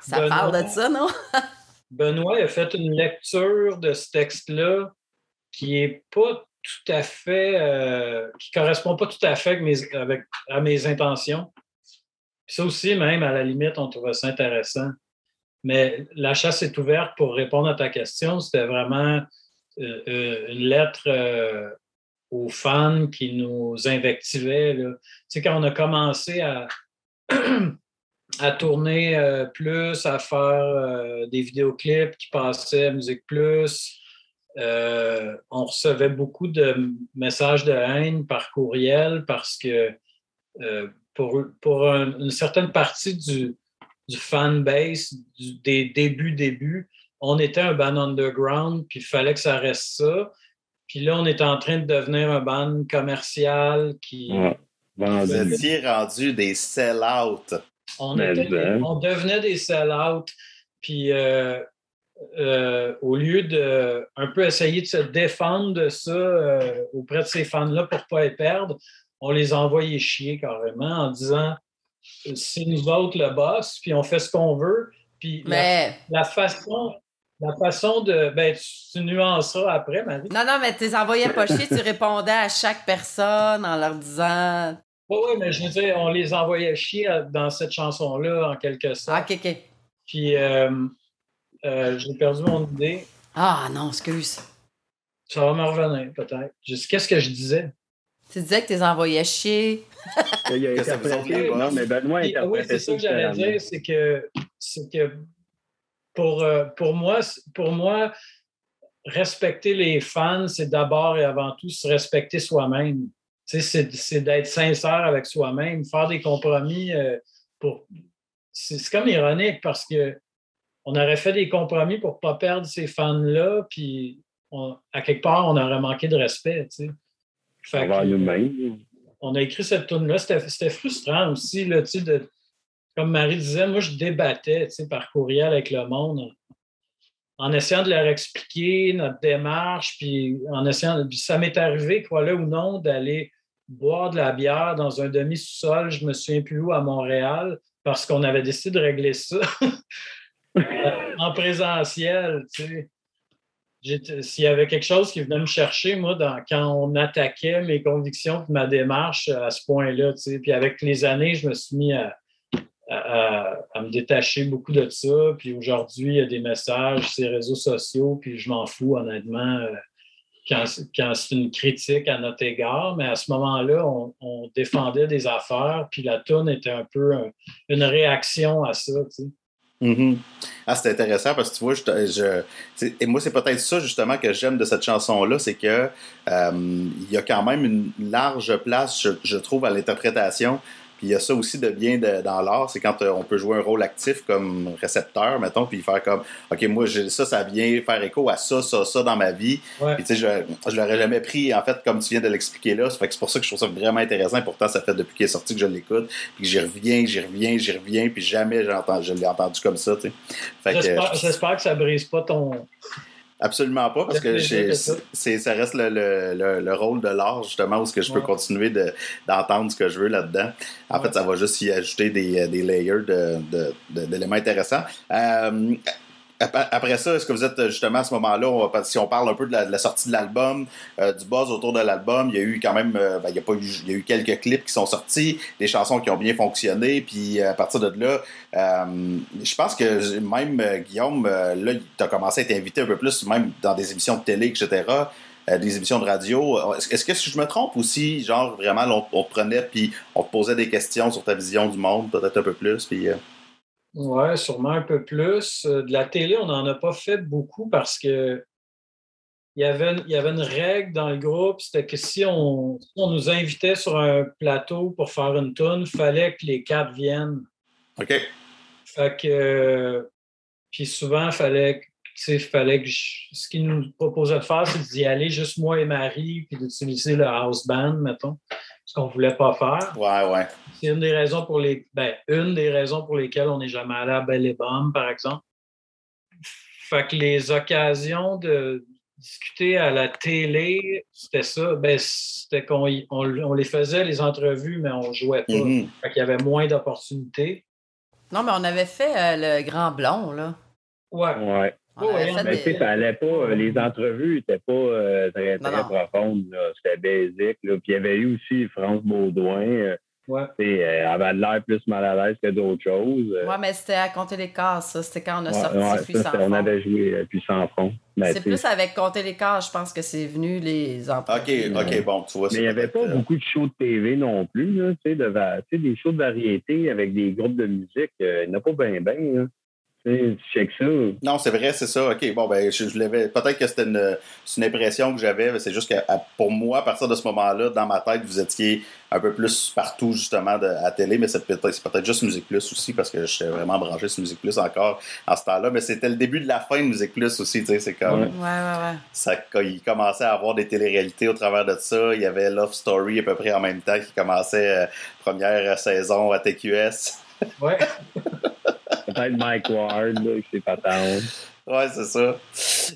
Ça parle de ça, non? Benoît a fait une lecture de ce texte-là qui n'est pas tout à fait, euh, qui correspond pas tout à fait avec mes, à mes intentions. ça aussi, même, à la limite, on trouvait ça intéressant. Mais la chasse est ouverte pour répondre à ta question. C'était vraiment euh, euh, une lettre aux fans qui nous invectivaient. Tu sais, quand on a commencé à, *clears throat* à tourner plus, à faire des vidéoclips qui passaient à Musique Plus, euh, on recevait beaucoup de messages de haine par courriel parce que euh, pour, pour une certaine partie du, du fan base des débuts, débuts, on était un band underground, puis il fallait que ça reste ça. Puis là, on est en train de devenir un band commercial qui. Vous étiez rendu des sell-out. On, on, devenait des sell-out. Puis euh, euh, au lieu de un peu essayer de se défendre de ça euh, auprès de ces fans-là pour ne pas les perdre, on les a envoyés chier carrément en disant c'est nous autres le boss, puis on fait ce qu'on veut. Puis la, façon. La façon de. Ben, tu, nuanceras après, Marie. Non, non, mais tu les envoyais pas chier, tu répondais à chaque personne en leur disant. Oui, oui, mais je veux dire, on les envoyait chier dans cette chanson-là, en quelque sorte. Ah, OK, OK. Puis, euh, euh, j'ai perdu mon idée. Ah non, excuse. Ça va me revenir, peut-être. Qu'est-ce que je disais? Tu disais que tu les envoyais chier. il a interprété, non, mais Benoît a Oui, c'est ça que j'allais dire, c'est que, que pour, euh, pour, moi, pour moi, respecter les fans, c'est d'abord et avant tout se respecter soi-même. C'est d'être sincère avec soi-même, faire des compromis euh, pour. C'est comme ironique parce que on aurait fait des compromis pour ne pas perdre ces fans-là, puis à quelque part, on aurait manqué de respect. Tu sais. nous-mêmes. On a écrit cette tune-là. C'était frustrant aussi, là, tu sais, de, comme Marie disait, moi, je débattais tu sais, par courriel avec le monde en, essayant de leur expliquer notre démarche, puis en essayant. ça m'est arrivé, crois-le ou non, d'aller boire de la bière dans un demi-sous-sol, je me souviens plus où, à Montréal, parce qu'on avait décidé de régler ça. *laughs* en présentiel, tu sais. S'il y avait quelque chose qui venait me chercher, moi, quand on attaquait mes convictions et ma démarche à ce point-là, tu sais. Puis avec les années, je me suis mis à, me détacher beaucoup de ça. Puis aujourd'hui, il y a des messages les réseaux sociaux, puis je m'en fous, honnêtement, euh, quand, c'est une critique à notre égard. Mais à ce moment-là, on, défendait des affaires, puis la toune était un peu une réaction à ça. Mm-hmm. Ah, c'est intéressant parce que tu vois, je, et moi, c'est peut-être ça justement que j'aime de cette chanson-là, c'est que euh, il y a quand même une large place, je, trouve, à l'interprétation. Puis il y a ça aussi de bien dans l'art, c'est quand on peut jouer un rôle actif comme récepteur, mettons, puis faire comme, OK, moi, ça, ça vient faire écho à ça, ça, ça dans ma vie. Puis tu sais, je, je l'aurais jamais pris, en fait, comme tu viens de l'expliquer là. Fait que c'est pour ça que je trouve ça vraiment intéressant. pourtant, ça fait depuis qu'il est sorti que je l'écoute, puis que j'y reviens, j'y reviens, j'y reviens, puis jamais je l'ai entendu comme ça, tu sais. J'espère que ça brise pas ton Absolument pas, parce que c'est, ça reste le, le, le, rôle de l'art, justement, où ce que je peux continuer de, d'entendre ce que je veux là-dedans. En fait, ça va juste y ajouter des, des layers de, de, d'éléments intéressants. Euh, après ça, est-ce que vous êtes justement à ce moment-là, si on parle un peu de la, sortie de l'album, euh, du buzz autour de l'album, il y a eu quand même, euh, ben, il, y a pas eu, il y a eu quelques clips qui sont sortis, des chansons qui ont bien fonctionné, puis euh, à partir de là, je pense que même Guillaume, là, tu as commencé à être invité un peu plus, même dans des émissions de télé, etc., des émissions de radio. Est-ce que si je me trompe aussi, genre vraiment, on, te prenait puis on te posait des questions sur ta vision du monde, peut-être un peu plus, puis... Oui, sûrement un peu plus. Euh, de la télé, on n'en a pas fait beaucoup parce que il y avait, il y avait une règle dans le groupe, c'était que si on, on, nous invitait sur un plateau pour faire une tune, il fallait que les quatre viennent. OK. Fait que, puis souvent, il fallait, fallait que ce qu'ils nous proposaient de faire, c'est d'y aller juste moi et Marie, puis d'utiliser le house band, mettons ce qu'on ne voulait pas faire. Ouais, ouais. C'est une des raisons pour les. Ben, une des raisons pour lesquelles on n'est jamais allé à Belle et par exemple. Fait que les occasions de discuter à la télé, c'était ça. Ben, c'était qu'on on, les faisait, les entrevues, mais on ne jouait pas. Fait qu'il y avait moins d'opportunités. Non, mais on avait fait euh, le Grand Blond, là. Ouais. Ouais. Oh, mais tu sais, ça allait pas. Euh, les entrevues n'étaient pas euh, très, très profondes. C'était basique. Puis il y avait eu aussi France Baudouin. Euh, ouais. Elle avait l'air plus mal à l'aise que d'autres choses. Oui, mais c'était à compter les cases, ça. C'était quand on a sorti ouais, Puissant Front. On avait joué Puissant Front. C'est plus avec compter les cases, je pense que c'est venu les entrevues. OK, OK, bon, tu vois. Mais il n'y avait pas beaucoup de shows de TV non plus. Là, de, des shows de variété avec des groupes de musique. il n'y en a pas bien, bien. Non, c'est vrai, c'est ça. OK, bon, ben, je, l'avais. Peut-être que c'était une, une, impression que j'avais. C'est juste que pour moi, à partir de ce moment-là, dans ma tête, vous étiez un peu plus partout, justement, de, à télé, mais c'est peut-être, peut juste Musique Plus aussi, parce que j'étais vraiment branché sur Musique Plus encore en ce temps-là. Mais c'était le début de la fin de Musique Plus aussi, tu sais. C'est comme. Ouais, ouais, ouais. Ça, il commençait à avoir des téléréalités au travers de ça. Il y avait Love Story à peu près en même temps qui commençait euh, première saison à TQS. Ouais. *laughs* Peut-être Mike Ward, là, avec ses patentes. Ouais, c'est ça.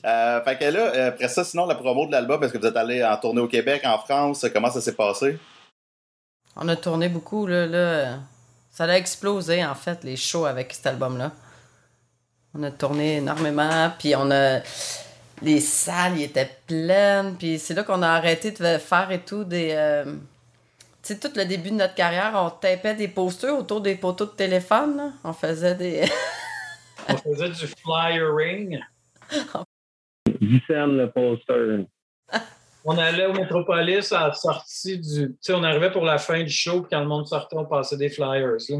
Euh, fait que là, euh, après ça, sinon, la promo de l'album, est-ce que vous êtes allé en tournée au Québec, en France? Comment ça s'est passé? On a tourné beaucoup, là. là. Ça a explosé, en fait, les shows avec cet album-là. On a tourné énormément, puis on a... Les salles, étaient pleines, puis c'est là qu'on a arrêté de faire et tout des... Euh, sais, tout le début de notre carrière, on tapait des posters autour des poteaux de téléphone. Là. On faisait des. *laughs* on faisait du flyering. *laughs* Discerne le poster. *laughs* on allait au Metropolis à la sortie du. Tu sais, on arrivait pour la fin du show, puis quand le monde sortait, on passait des flyers. Là.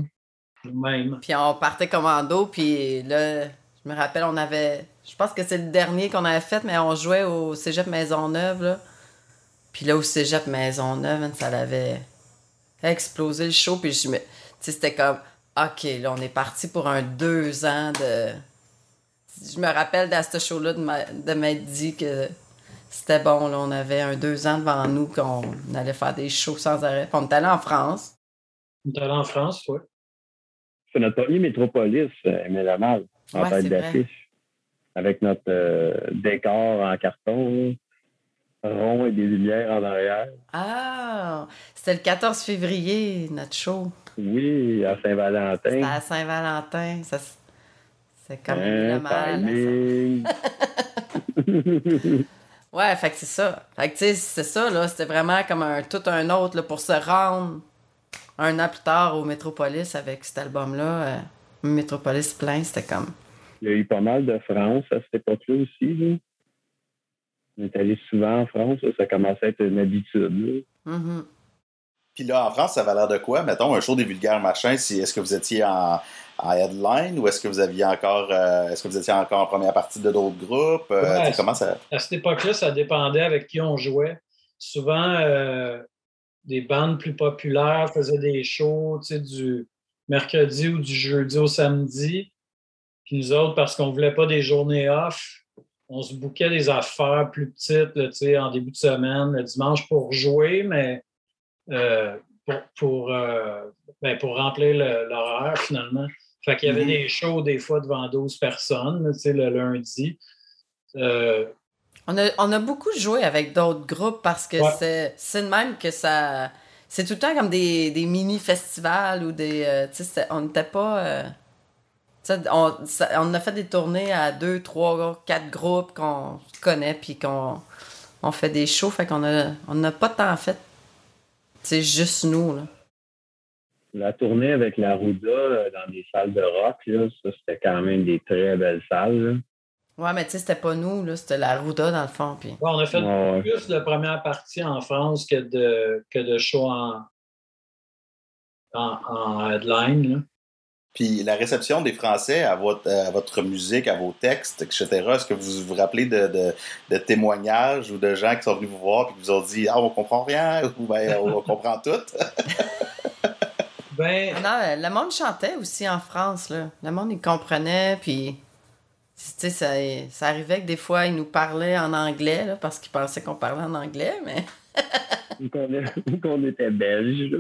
Même. Puis on partait commando, puis là, je me rappelle, on avait. Je pense que c'est le dernier qu'on avait fait, mais on jouait au cégep Maisonneuve. Là. Puis là, au cégep Maisonneuve, ça l'avait explosé le show. Puis je me. c'était comme, OK, là, on est parti pour un deux ans de. Je me rappelle dans ce show-là de m'être dit que c'était bon, là, on avait un deux ans devant nous, qu'on allait faire des shows sans arrêt. Puis on est allé en France. On est allé en France, oui. C'est notre premier métropolis, euh, Mal, en ouais, tête d'affiche. Avec notre euh, décor en carton rond et des lumières en arrière. Ah, c'était le 14 février, notre show. Oui, à Saint-Valentin. C'était à Saint-Valentin. C'est comme le mal. *laughs* ouais, fait que c'est ça. Fait que tu sais, c'est ça, là. C'était vraiment comme un tout un autre, là, pour se rendre un an plus tard au Métropolis avec cet album-là. Euh, Métropolis plein, c'était comme. Il y a eu pas mal de France à cette époque-là aussi, là. On est allé souvent en France, ça commençait à être une habitude. Mm-hmm. Puis là, en France, ça va l'air de quoi? Mettons, un show des vulgaires machins, est-ce que vous étiez en, headline ou est-ce que vous aviez encore euh, est-ce que vous étiez encore en première partie de d'autres groupes? Euh, comment ça... À cette époque-là, ça dépendait avec qui on jouait. Souvent, euh, des bandes plus populaires faisaient des shows du mercredi ou du jeudi au samedi. Puis nous autres, parce qu'on ne voulait pas des journées off, on se bouquait des affaires plus petites là, en début de semaine, le dimanche pour jouer, mais euh, pour, pour, euh, ben, pour remplir l'horaire finalement. Fait qu'il y avait mm-hmm. des shows des fois devant 12 personnes le lundi. Euh, on, a, on, a, beaucoup joué avec d'autres groupes parce que c'est de même que ça. C'est tout le temps comme des, des mini-festivals ou des. on n'était pas on, a fait des tournées à deux, trois, quatre groupes qu'on connaît, puis qu'on on fait des shows, fait qu'on a, on n'a pas tant fait. C'est juste nous, là. La tournée avec la Ruda euh, dans des salles de rock, là, ça, c'était quand même des très belles salles. Ouais, mais tu sais, c'était pas nous, là, c'était la Ruda dans le fond. Puis... on a fait plus de première partie en France que de, que de shows en, en, en headline. Là. Puis la réception des Français à votre, à votre musique, à vos textes, etc., est-ce que vous vous rappelez de, de, témoignages ou de gens qui sont venus vous voir et qui vous ont dit Ah, on comprend rien ou ben, on comprend tout? *laughs* ben... Non, le monde chantait aussi en France. Là. Le monde, il comprenait, puis. Tu sais, ça, ça, arrivait que des fois, ils nous parlaient en anglais, là, parce qu'ils pensaient qu'on parlait en anglais, mais. *laughs* qu'on était belge.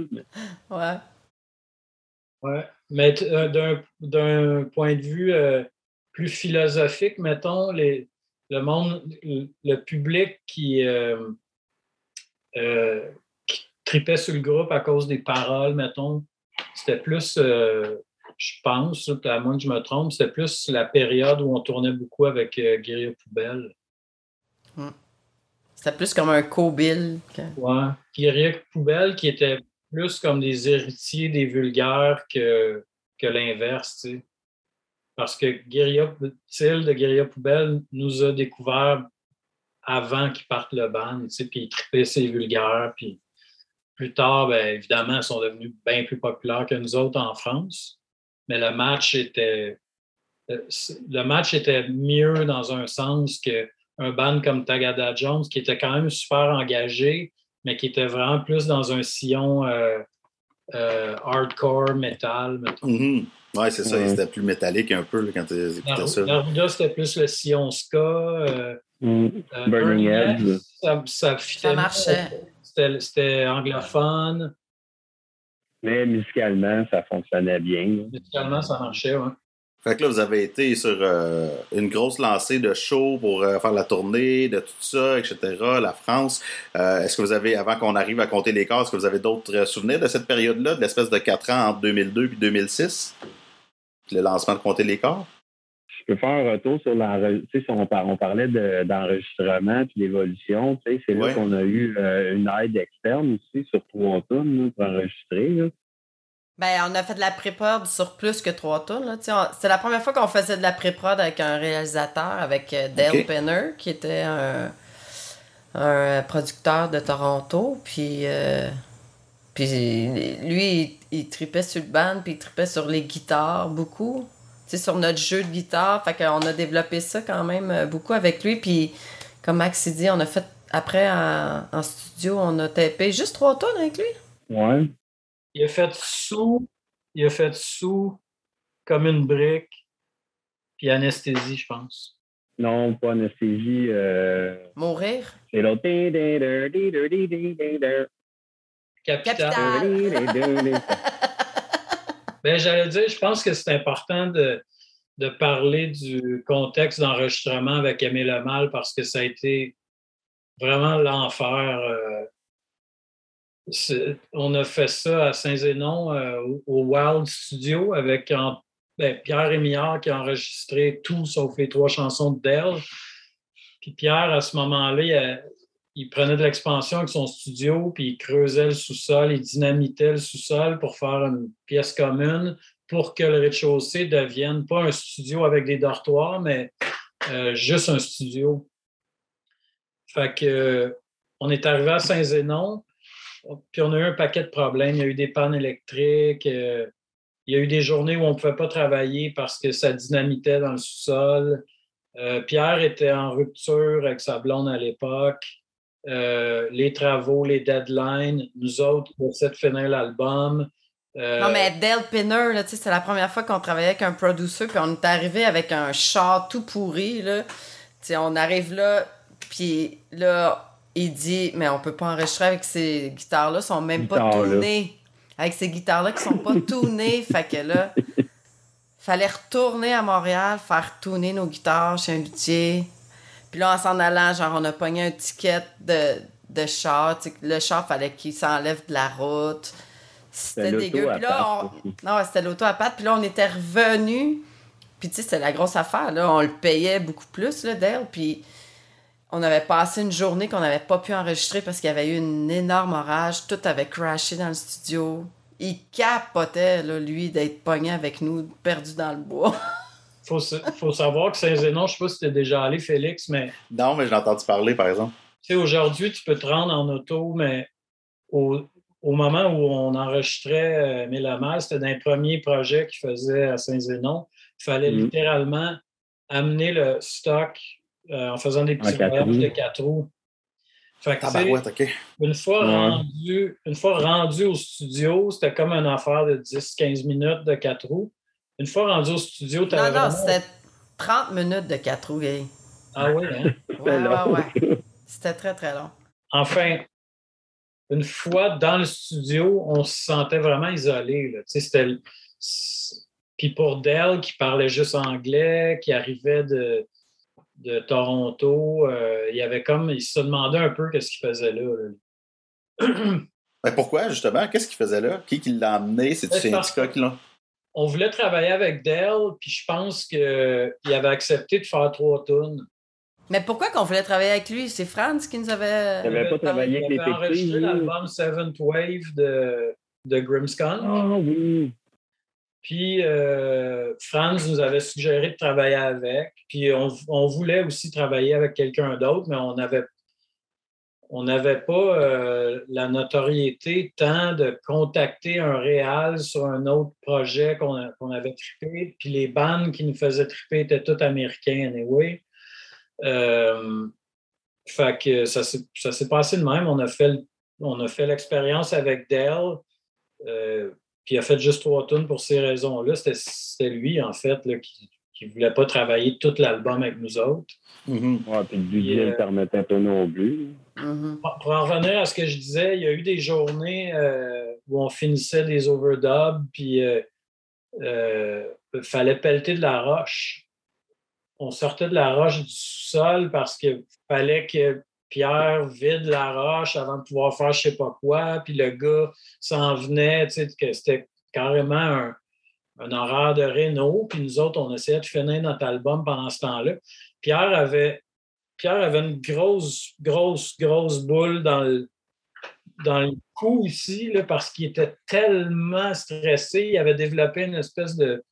Ouais. Ouais. Mais euh, d'un point de vue euh, plus philosophique, mettons, les, le monde, le public qui, euh, qui, tripait sur le groupe à cause des paroles, mettons, c'était plus, je pense, à moins que je me trompe, c'était plus la période où on tournait beaucoup avec Guerilla Poubelle. Hmm. C'était plus comme un co-bill. Ouais. Poubelle qui était plus comme des héritiers des vulgaires que, que l'inverse, tu sais. Parce que Guérilla, de Guérilla Poubelle nous a découvert avant qu'ils partent le ban, tu sais, puis ils tripaient ses vulgaires, puis plus tard, bien, évidemment, ils sont devenus bien plus populaires que nous autres en France. Mais le match était euh, le match était mieux dans un sens qu'un band comme Tagada Jones, qui était quand même super engagé, mais qui était vraiment plus dans un sillon euh, euh, hardcore, metal, mettons. Mm-hmm. Oui, c'est ça. C'était plus métallique un peu quand tu écoutais ça. Naruda, c'était plus le sillon ska. Euh, mm. Burning Head. Ça, ça, marchait. C'était anglophone. Mais musicalement, ça fonctionnait bien. Musicalement, ça marchait, oui. Fait que là, vous avez été sur euh, une grosse lancée de shows pour euh, faire la tournée, de tout ça, etc., la France. Euh, est-ce que vous avez, avant qu'on arrive à compter les cas, est-ce que vous avez d'autres souvenirs de cette période-là, de l'espèce de quatre ans entre 2002 et 2006? le lancement de compter les corps? Je peux faire un retour sur l'enregistrement. On, on, parlait d'enregistrement et d'évolution. C'est là qu'on a eu une aide externe aussi sur trois tonnes pour enregistrer. Ben, on a fait de la pré-prod sur plus que trois tours. C'est la première fois qu'on faisait de la pré-prod avec un réalisateur, avec euh, Dale Penner, qui était un, producteur de Toronto. Puis, euh, puis lui, il, tripait sur le band, puis il tripait sur les guitares beaucoup. sais, sur notre jeu de guitare. Fait qu'on a développé ça quand même euh, beaucoup avec lui. Puis, comme Max dit, on a fait, après, en, studio, on a tapé juste trois tonnes avec lui. Ouais. Il a fait sous, il a fait sous comme une brique, puis anesthésie, je pense. Non, pas anesthésie. Euh... Mourir? C'est l'autre. Capital. *laughs* ben, j'allais dire, je pense que c'est important de, de parler du contexte d'enregistrement avec Aimé Lemal parce que ça a été vraiment l'enfer. Euh, on a fait ça à Saint-Zénon euh, au Wild Studio avec ben, Pierre qui a enregistré tout sauf les trois chansons de Dell. Puis Pierre, à ce moment-là, il, prenait de l'expansion avec son studio, puis il creusait le sous-sol, il dynamitait le sous-sol pour faire une pièce commune pour que le rez-de-chaussée devienne pas un studio avec des dortoirs, mais euh, juste un studio. Fait que on est arrivé à Saint-Zénon, puis on a eu un paquet de problèmes. Il y a eu des pannes électriques. Euh, il y a eu des journées où on ne pouvait pas travailler parce que ça dynamitait dans le sous-sol. Euh, Pierre était en rupture avec sa blonde à l'époque. les travaux, les deadlines. Nous autres, essaie de finir l'album. Non, mais Dale Pinner, c'est la première fois qu'on travaillait avec un producer, puis on est arrivé avec un char tout pourri. On arrive là, puis là, il dit Mais on peut pas enregistrer avec ces guitares-là, sont même pas tournées. Avec ces guitares-là qui sont pas tournées. *laughs* fait que là, fallait retourner à Montréal, faire tourner nos guitares chez un luthier. Puis là, en s'en allant, genre, on a pogné un ticket de, de char. le char, fallait qu'il s'enlève de la route. C'était dégueu. Puis là, non, c'était l'auto à pattes. Puis là, on était revenu. Puis tu sais, c'était la grosse affaire. Là. On le payait beaucoup plus, là, Dale. Puis on avait passé une journée qu'on n'avait pas pu enregistrer parce qu'il y avait eu une énorme orage. Tout avait crashé dans le studio. Il capotait, là, lui, d'être pogné avec nous, perdu dans le bois. *laughs* faut, faut savoir que Saint-Zénon, je ne sais pas si tu es déjà allé, Félix, mais. Non, mais j'ai entendu parler, par exemple. Tu sais, aujourd'hui, tu peux te rendre en auto, mais au, moment où on enregistrait euh, c'était d'un premier projet qu'il faisait à Saint-Zénon. Il fallait mm-hmm. littéralement amener le stock euh, en faisant des petits voyages de quatre roues. Fait que, une, fois rendu, une fois rendu au studio, c'était comme une affaire de 10-15 minutes de quatre roues. Une fois rendu au studio, tu Non, non, c'était 30 minutes de quatre roues. Ah oui, hein? ouais, *laughs* ouais, ouais. C'était très, très long. Enfin, une fois dans le studio, on se sentait vraiment isolé. C'était... Puis pour Dell, qui parlait juste anglais, qui arrivait de, de Toronto, euh, il y avait comme, il se demandait un peu qu'est-ce qu'il faisait là. Ben, *clears throat* pourquoi, justement? Qu'est-ce qu'il faisait là? Qui, qui l'a amené? C'est du syndicat qui l'a... On voulait travailler avec Dell, puis je pense qu'il avait accepté de faire trois tonnes. Mais pourquoi qu'on voulait travailler avec lui? C'est Franz qui nous avait. Il n'avait pas travaillé avec les Il avait enregistré l'album Seventh Wave de, de Grimmskunk. Ah oui. Puis euh, Franz nous avait suggéré de travailler avec. Puis on, voulait aussi travailler avec quelqu'un d'autre, mais on n'avait on pas euh, la notoriété tant de contacter un réal sur un autre projet qu'on avait trippé. Puis les bandes qui nous faisaient tripper étaient toutes américaines, anyway. Euh, ça s'est passé de même. On a fait, on fait l'expérience avec Dell. Euh, puis il a fait juste trois tunes pour ces raisons-là. C'était lui, en fait, qui ne voulait pas travailler tout l'album avec nous autres. Mm puis le budget ne euh, permettait pas non plus. Mm-hmm. Pour en revenir à ce que je disais, il y a eu des journées euh, où on finissait des overdubs, puis il euh, fallait pelleter de la roche. On sortait de la roche du sol parce qu'il fallait que Pierre vide la roche avant de pouvoir faire je sais pas quoi, puis le gars s'en venait, tu sais, que c'était carrément un, un, horaire de Renault, puis nous autres, on essayait de finir notre album pendant ce temps-là. Pierre avait, Pierre avait une grosse, grosse, grosse boule dans le, dans le cou ici, là, parce qu'il était tellement stressé, il avait développé une espèce de,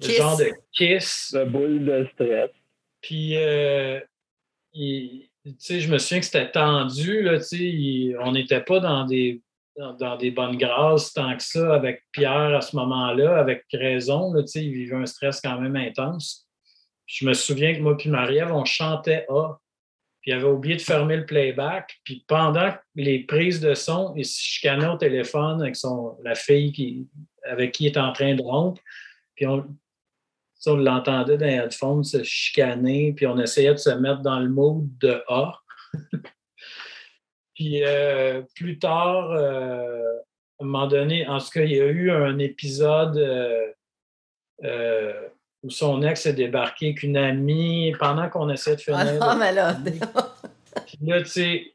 genre de kiss. De boule de stress. Puis, euh, il, je me souviens que c'était tendu. Là, on n'était pas dans des, dans, des bonnes grâces tant que ça avec Pierre à ce moment-là, avec raison. Là, il vivait un stress quand même intense. Je me souviens que moi et Marie-Ève, on chantait A. Puis il avait oublié de fermer le playback. Puis pendant les prises de son, il se chicanait au téléphone avec son, la fille qui, avec qui il était en train de rompre. Puis on l'entendait dans les headphones se chicaner, puis on essayait de se mettre dans le mood de A. *laughs* puis euh, plus tard, euh, à un moment donné, en tout cas, il y a eu un épisode euh, où son ex est débarqué avec une amie pendant qu'on essayait de faire. Ah non, mais là. *laughs* puis là, tu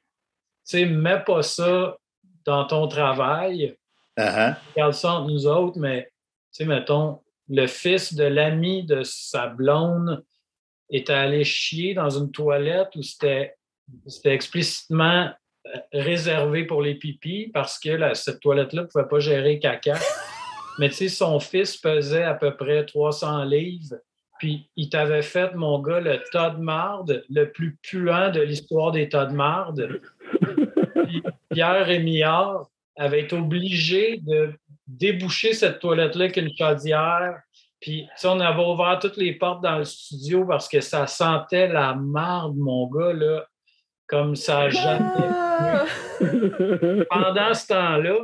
sais, mets pas ça dans ton travail. Uh Regarde ça entre nous autres, mais, tu sais, mettons, le fils de l'ami de sa blonde était allé chier dans une toilette où c'était explicitement réservé pour les pipis parce que cette toilette-là ne pouvait pas gérer caca. Mais tu sais, son fils pesait à peu près 300 livres. Puis il t'avait fait, mon gars, le tas de marde, le plus puant de l'histoire des tas de marde. Pierre Rémillard avait été obligé de déboucher cette toilette-là avec une chaudière. Puis, on avait ouvert toutes les portes dans le studio parce que ça sentait la marde, mon gars, là, comme ça jamais. *laughs* Pendant ce temps-là,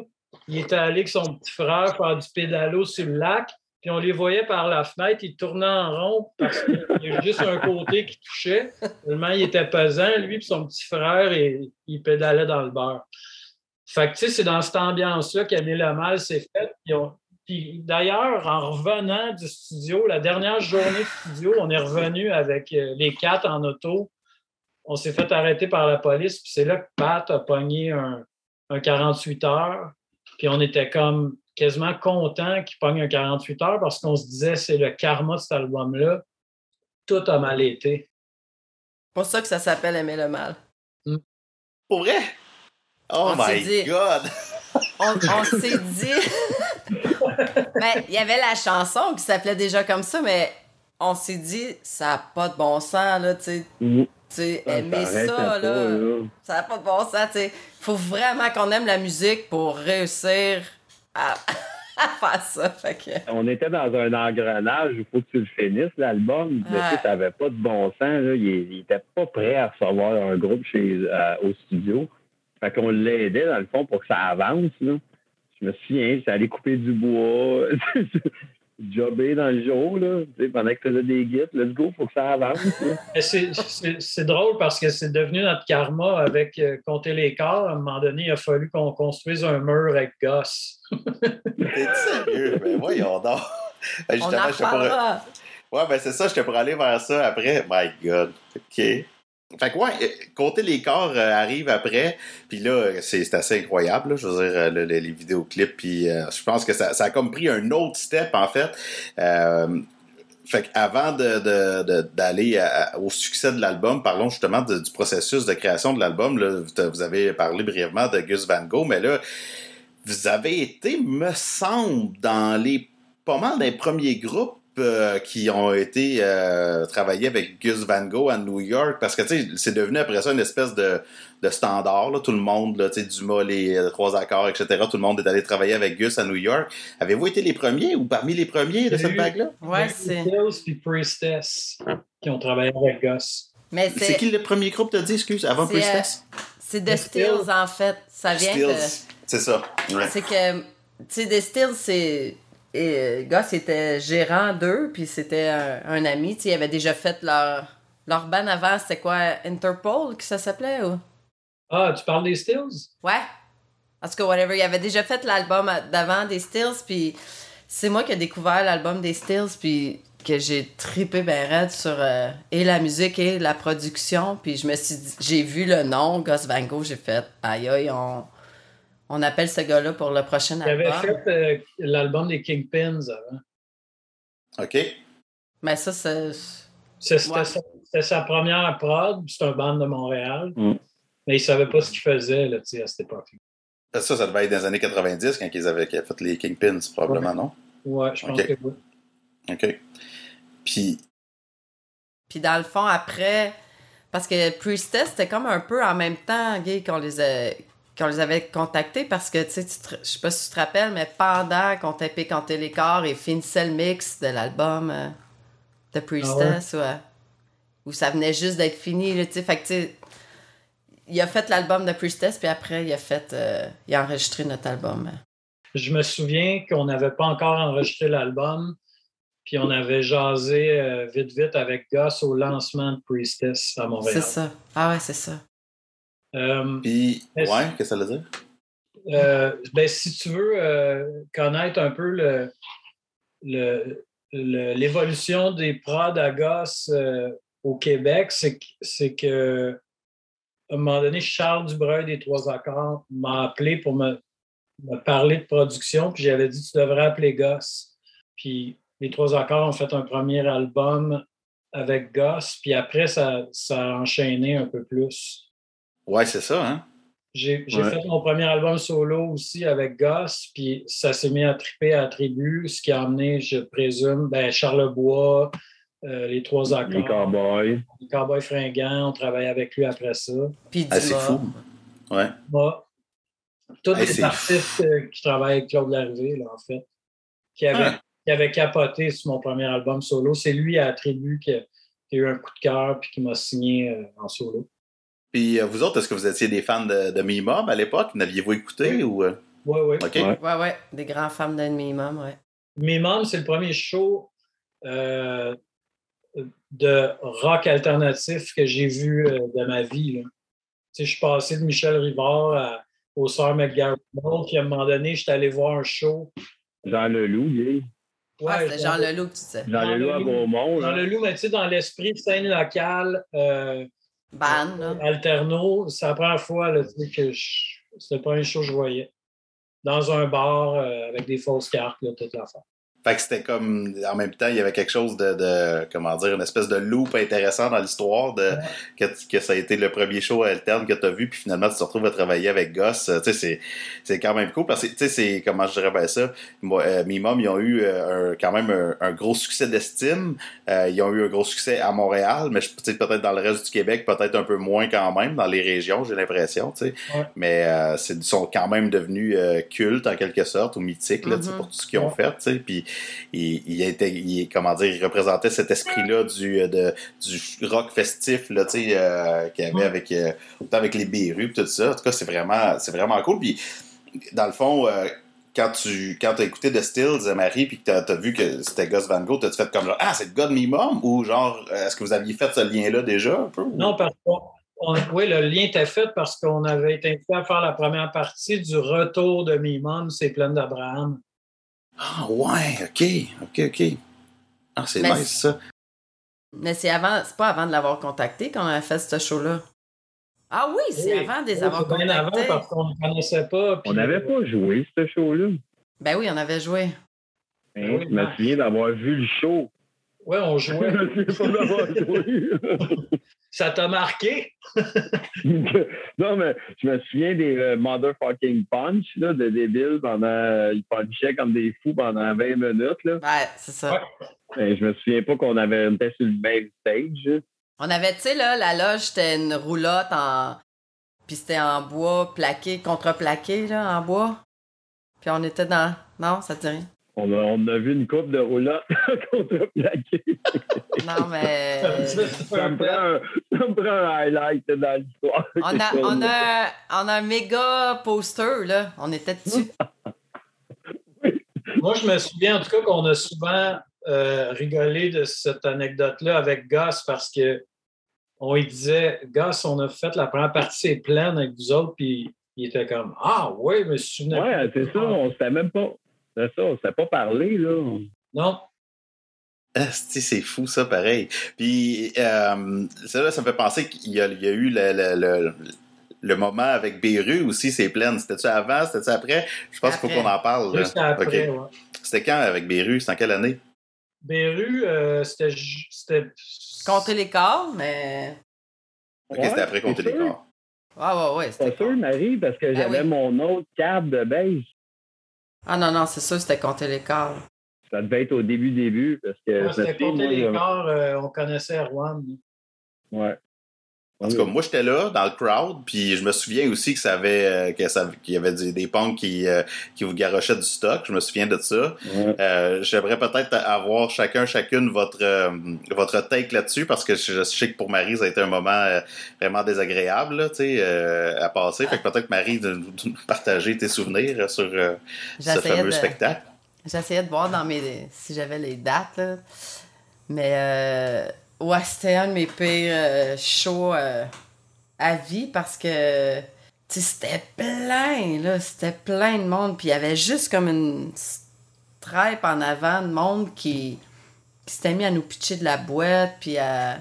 il était allé avec son petit frère faire du pédalo sur le lac, puis on les voyait par la fenêtre, ils tournaient en rond parce qu'il y avait juste un côté qui touchait. Tellement il était pesant, lui, et son petit frère, et il pédalait dans le beurre. Fait que, tu sais, c'est dans cette ambiance-là le Mal s'est fait. Puis, d'ailleurs, en revenant du studio, la dernière journée de studio, on est revenu avec euh, les quatre en auto. On s'est fait arrêter par la police, puis c'est là que Pat a pogné un, un 48 heures. Puis on était comme quasiment content qu'il pogne un 48 heures parce qu'on se disait c'est le karma de cet album-là. Tout a mal été. pour ça que ça s'appelle Aimer le mal. Pour vrai? Oh my God! *laughs* On, s'est dit. *laughs* ben, il y avait la chanson qui s'appelait déjà comme ça, mais on s'est dit, ça n'a pas de bon sens, là, tu sais. Hmm. Tu aimer ça, là, ça n'a pas de bon sens, tu sais. Il faut vraiment qu'on aime la musique pour réussir à, *laughs* faire ça. On était dans un engrenage, il faut que tu le finisses, l'album. ça n'avait pas de bon sens. Il n'était pas prêt à recevoir un groupe chez, euh, au studio. Fait qu'on l'aidait, dans le fond, pour que ça avance. Là. Je me souviens, ça allait couper du bois. *laughs* jobber dans le jour, là, pendant que tu faisais des guides. Let's go, faut que ça avance. c'est drôle parce que c'est devenu notre karma avec euh, compter les corps. À un moment donné, il a fallu qu'on construise un mur avec gosse. T'es sérieux? Ben voyons donc. Ben, justement, On en Ouais, ben c'est ça, j'étais pour aller vers ça après. My God. OK. Fait que ouais, euh, compter les corps euh, arrive après, puis là, c'est assez incroyable, je veux dire, euh, les vidéoclips, puis je pense que ça, a comme pris un autre step, en fait. fait qu'avant d'aller au succès de l'album, parlons justement du processus de création de l'album. Vous avez parlé brièvement de Gus Van Gogh, mais là, vous avez été, me semble, dans les pas mal des premiers groupes euh, qui ont été euh, travaillés avec Gus Van Gogh à New York parce que c'est devenu après ça une espèce de, de standard. Là, tout le monde, là, Dumas, les, les trois accords, etc. Tout le monde est allé travailler avec Gus à New York. Avez-vous été les premiers ou parmi les premiers de cette vague-là? Ouais, c'est. puis Priestess qui ont travaillé avec Gus. C'est qui le premier groupe, t'as dit, excuse, avant Priestess? Euh, c'est The Stills, en fait. Ça vient Stills. C'est ça. C'est que, tu sais, The Stills, c'est et le gars, c'était gérant d'eux, puis c'était un, ami. ils avaient déjà fait leur, leur band avant, c'était quoi, Interpol, que ça s'appelait? Ou? Ah, tu parles des Stills? Ouais. En tout cas, whatever. Ils avaient déjà fait l'album d'avant des Stills, puis c'est moi qui ai découvert l'album des Stills, puis que j'ai trippé ben raide sur euh, et la musique et la production. Puis je me suis j'ai vu le nom, Gus Van Gogh, j'ai fait, aïe aïe, on on appelle ce gars-là pour le prochain album. Il avait fait euh, l'album des Kingpins avant. OK. Mais ça, c'est. C'était sa, première prod, c'est un band de Montréal. Mm. Mais il ne savait pas ce qu'il faisait là, à cette époque. Ça, ça devait être dans les années 90 quand ils avaient fait les Kingpins, probablement, non? Ouais, je pense que oui. OK. Puis. Puis dans le fond, après. Parce que Priestess, c'était comme un peu en même temps, gay, qu'on les a qu'on les avait contactés parce que, tu sais, je sais pas si tu te rappelles, mais pendant qu'on tapait Canté les corps et finissait le mix de l'album euh, de Priestess, ah où ça venait juste d'être fini, tu sais, fait que, tu sais, il a fait l'album de Priestess, puis après, il a fait, euh, il a enregistré notre album. Je me souviens qu'on n'avait pas encore enregistré l'album, puis on avait jasé euh, vite, vite avec Gus au lancement de Priestess à Montréal. C'est ça. Ah ouais, c'est ça. Euh, Puis, ouais, qu'est-ce que ça veut dire? Euh, ben, si tu veux euh, connaître un peu le, l'évolution des prods à gosse au Québec, c'est que à un moment donné, Charles Dubreuil des Trois Accords m'a appelé pour me, parler de production, puis j'avais dit tu devrais appeler Goss. Puis les Trois Accords ont fait un premier album avec Goss, puis après, ça, ça a enchaîné un peu plus. Ouais, c'est ça, hein? J'ai fait mon premier album solo aussi avec Goss, puis ça s'est mis à triper à tribu, ce qui a amené, je présume, ben, Charlebois, euh, les trois accords. Les Cowboys. Les Cowboys fringants, on travaillait avec lui après ça. Puis ah, c'est fou. Ouais. Tous les artistes euh, qui travaillent avec Claude Larrivée, là, en fait, qui avait capoté sur mon premier album solo. C'est lui à Tribu qui a, eu un coup de cœur puis qui m'a signé euh, en solo. Puis vous autres, est-ce que vous étiez des fans de, de Mimum à l'époque? N'aviez-vous écouté ou. Oui, oui. Ouais, ouais, des grands fans de Mimum, ouais. Mimum, c'est le premier show de rock alternatif que j'ai vu de ma vie. Je suis passé de Michel Rivard au Sœur McGarry, puis à un moment donné, j'étais allé voir un show. Jean Leloup, oui. Ouais, ah, c'est Jean Leloup, tu sais. Jean, Leloup à Beaumont. Jean Leloup, mais tu sais, dans l'esprit de scène locale, euh, Ban, Alterno, c'est la première fois là, que c'était le premier show que je voyais. Dans un bar euh, avec des fausses cartes, là, toute l'affaire. Fait que c'était comme, en même temps, il y avait quelque chose de, de comment dire, une espèce de loop intéressant dans l'histoire de que, que, ça a été le premier show alterne que tu as vu, puis finalement, tu te retrouves à travailler avec Goss. Tu sais, c'est, c'est quand même cool parce que, tu sais, c'est, comment je dirais bien ça, moi, euh, Mimum, ils ont eu euh, un, quand même un, gros succès d'estime. Euh, ils ont eu un gros succès à Montréal, mais peut-être dans le reste du Québec, peut-être un peu moins quand même, dans les régions, j'ai l'impression, tu sais. Mais euh, ils sont quand même devenus cultes, en quelque sorte, ou mythiques, là, mm-hmm. pour tout ce qu'ils ont fait, tu sais. Puis, il, était, il, comment dire, il représentait cet esprit-là du, euh, de, du rock festif, là, tu sais, euh, qu'il y avait avec, euh, avec les Bérus tout ça. En tout cas, c'est vraiment, c'est vraiment cool. Puis, dans le fond, quand tu quand as écouté The Stills, Marie, puis que tu as, vu que c'était Gus Van Gogh, t'as-tu fait comme genre, ah, c'est God Me Mom? Ou genre, est-ce que vous aviez fait ce lien-là déjà un peu? Non, parce que oui, le lien était fait parce qu'on avait été invité à faire la première partie du retour de Mimum, c'est plein d'Abraham. Ah ouais, ok, ok, ok. Ah, c'est nice ça. Mais c'est avant, c'est pas avant de l'avoir contacté qu'on a fait ce show-là. Ah oui, c'est avant de les avoir contactés. Bien avant parce qu'on ne connaissait pas. On n'avait pas joué ce show-là. Ben oui, on avait joué. Hein, je me souviens d'avoir vu le show. Oui, on jouait. *laughs* je me souviens pas d'avoir joué. *laughs* Ça t'a marqué? *laughs* non, mais je me souviens des euh, motherfucking punch là, de débiles pendant. Euh, ils punchaient comme des fous pendant 20 minutes. Là. Ouais, c'est ça. je me souviens pas qu'on avait une sur le même stage. On avait, tu sais, là, la loge, c'était une roulotte en. Puis c'était en bois plaqué, contreplaqué, là, en bois. Puis on était dans. Non, ça te dit rien? On a, vu une coupe de roulotte *laughs* contre-plaquée. non, mais. ça, me prend un, highlight dans l'histoire. On a, on, a, on a un méga poster, là. On était dessus. Moi, je me souviens en tout cas qu'on a souvent euh, rigolé de cette anecdote-là avec Goss parce que on lui disait Goss, on a fait la première partie, c'est pleine avec vous autres, puis il était comme Ah, oui, mais je me souviens. Ouais, c'est ça, on ne savait même pas. C'est ça, on ne s'est pas parlé, là. Non. c'est fou, ça, pareil. Puis, euh, ça, ça me fait penser qu'il y, a eu le, moment avec Beru aussi, c'est plein. C'était-tu avant, c'était-tu après? Je pense qu'il faut qu'on en parle. C'était après, C'était quand avec Beru? C'était en quelle année? Beru, euh, c'était... Compter les corps, mais... OK, c'était après compter les corps. Ouais, ouais, ouais. C'était sûr, Marie, parce que ben j'avais mon autre câble de beige. Ah non, non, c'est ça, c'était compter l'écart. Ça devait être au début, début, parce que. c'était compter l'écart, euh, on connaissait Erwan. Ouais. En tout cas, moi, j'étais là, dans le crowd, puis je me souviens aussi que ça avait, euh, que ça, qu'il y avait des, des punks qui, euh, qui vous garochaient du stock. Je me souviens de ça. Euh, j'aimerais peut-être avoir chacun, chacune votre, votre take là-dessus, parce que je, sais que pour Marie, ça a été un moment vraiment désagréable, tu sais, à passer. Fait que peut-être, Marie, de nous partager tes souvenirs sur ce fameux spectacle. J'essayais de voir dans mes, si j'avais les dates, là. Mais, Ouais, c'était un de mes pires euh, shows euh, à vie parce que c'était plein, là. C'était plein de monde. Puis il y avait juste comme une stripe en avant de monde qui, qui s'était mis à nous pitcher de la boîte. Puis à.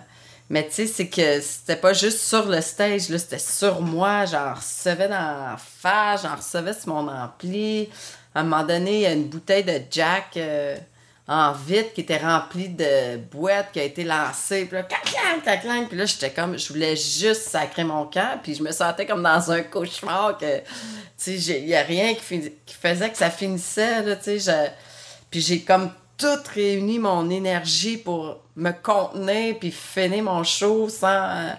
Mais tu sais, c'est que c'était pas juste sur le stage, là, c'était sur moi. J'en recevais dans la face, j'en recevais sur mon ampli. À un moment donné, il y a une bouteille de Jack. Euh, en vite qui était rempli de boîtes qui a été lancée. Puis là, caclang, Puis là, j'étais comme, je voulais juste sacrer mon camp. Puis je me sentais comme dans un cauchemar que, tu sais, a rien qui, faisait que ça finissait, là, tu sais. Puis j'ai comme tout réuni mon énergie pour me contenir puis finir mon show sans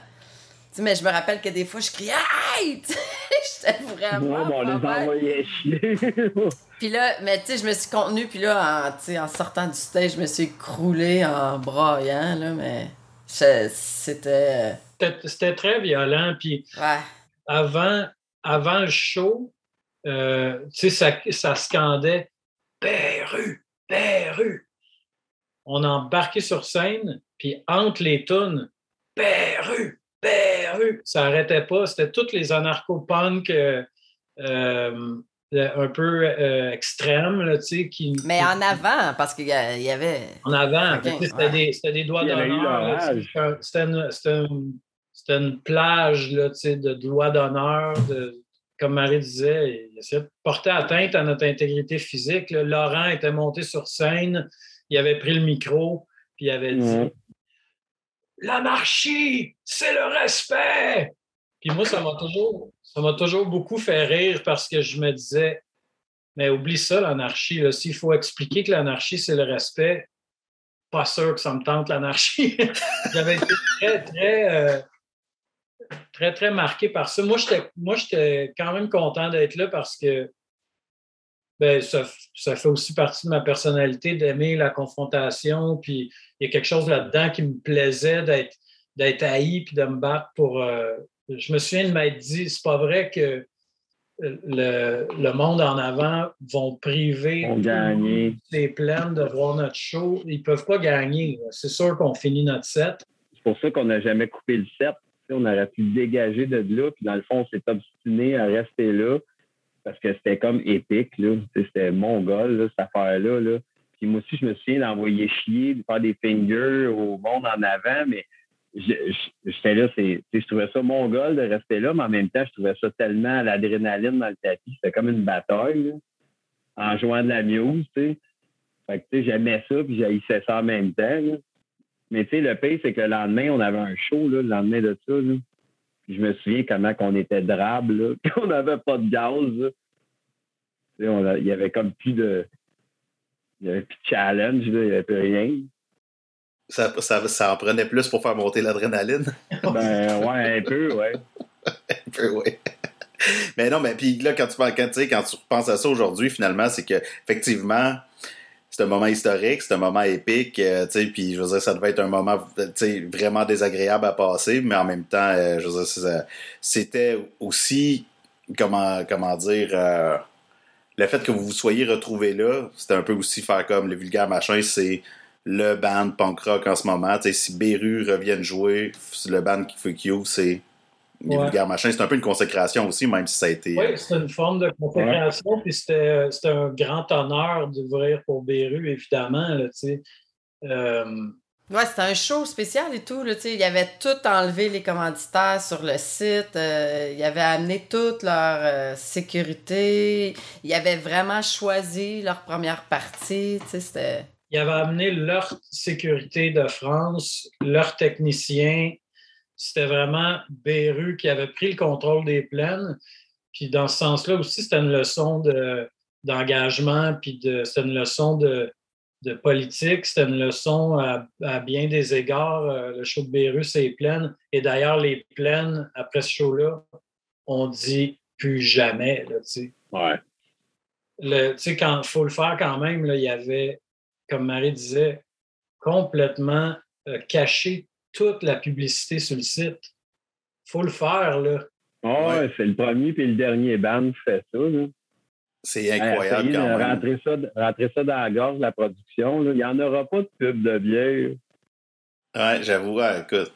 mais je me rappelle que des fois, je criais Aïe! *laughs* J'étais vraiment. Non, on les envoyait chier. puis là, mais tu sais, je me suis contenue, puis là, en, en sortant du stage, je me suis écroulée en braillant, là, mais C'était. C'était très violent. Puis avant, avant le show, euh, ça, ça scandait Perru, Perru. On embarquait sur scène, puis entre les tunes, Perru, Perru. Ça n'arrêtait pas. C'était tous les anarcho-punk. Euh, euh, un peu euh, extrême, là, tu sais, qui... Mais en avant, parce qu'il y avait... En avant, c'était des, des, doigts d'honneur. C'était une, une, plage, là, tu sais, de doigts d'honneur, comme Marie disait, il essayait de porter atteinte à notre intégrité physique. Laurent était monté sur scène, il avait pris le micro, puis il avait dit L'anarchie, c'est le respect! Puis moi, ça m'a toujours, toujours beaucoup fait rire parce que je me disais, mais oublie ça, l'anarchie. S'il faut expliquer que l'anarchie, c'est le respect, pas sûr que ça me tente l'anarchie. *laughs* J'avais été très, très, euh, très, très marqué par ça. Moi, j'étais quand même content d'être là parce que ben, ça, ça, fait aussi partie de ma personnalité d'aimer la confrontation. Puis il y a quelque chose là-dedans qui me plaisait d'être, d'être haï puis de me battre pour, euh, je me souviens de m'être dit, c'est pas vrai que le, le, monde en avant vont priver les plaines de voir notre show. Ils peuvent pas gagner. C'est sûr qu'on finit notre set. C'est pour ça qu'on n'a jamais coupé le set. On aurait pu dégager de là, puis dans le fond, on s'est obstiné à rester là parce que c'était comme épique. C'était mongol, cette affaire-là. Là. Puis moi aussi, je me souviens d'envoyer chier, de faire des fingers au monde en avant, mais j'étais là, je trouvais ça mongol de rester là, mais en même temps, je trouvais ça tellement l'adrénaline dans le tapis. C'était comme une bataille, en jouant de la muse, tu sais. Fait que, tu sais, j'aimais ça, puis j'haïssais ça en même temps, Mais, tu sais, le pire, c'est que le lendemain, on avait un show, là, le lendemain de ça, là. Je me souviens comment *laughs* on était drabe, qu'on n'avait pas de gaz, Il y avait comme plus de... Il y avait plus de challenge, il n'y avait plus rien. Ça, ça, ça, en prenait plus pour faire monter l'adrénaline. ben ouais, un peu, ouais. *laughs* un peu, ouais. Mais non, mais puis là, quand tu, quand, quand tu penses à ça aujourd'hui, finalement, c'est que effectivement, c'est un moment historique, c'est un moment épique, euh, tu sais, puis je veux dire, ça devait être un moment, tu sais, vraiment désagréable à passer, mais en même temps, euh, je veux dire, c'était aussi, comment, comment dire, euh, le fait que vous vous soyez retrouvés là, c'était un peu aussi faire comme le vulgaire machin, c'est le band punk rock en ce moment. sais si Beru reviennent jouer, le band qui fait Q, c'est les ouais. C'est un peu une consécration aussi, même si ça a été. Oui, c'est une forme de consécration, puis c'était un grand honneur d'ouvrir pour Beru, évidemment. Là, euh... Ouais, c'était un show spécial et tout. Là, il avait tout enlevé les commanditaires sur le site. Euh, il avait amené toute leur euh, sécurité. Il avait vraiment choisi leur première partie. C'était ils avaient amené leur sécurité de France, leurs techniciens. C'était vraiment Beru qui avait pris le contrôle des plaines. Puis dans ce sens-là aussi, c'était une leçon d'engagement, puis de, c'était une leçon de, politique, c'était une leçon à, bien des égards. Euh, le show de Beru, c'est plaines. Et d'ailleurs, les plaines, après ce show-là, on dit plus jamais. Là, ouais. Le, quand faut le faire quand même, là, il y avait comme Marie disait, complètement euh, cacher toute la publicité sur le site. faut le faire, là. Oh, c'est le premier puis le dernier band qui fait ça. C'est incroyable quand même. Rentrer ça, rentrer ça dans la gorge, la production. Il n'y en aura pas de pub de bière. Ouais, j'avoue. écoute,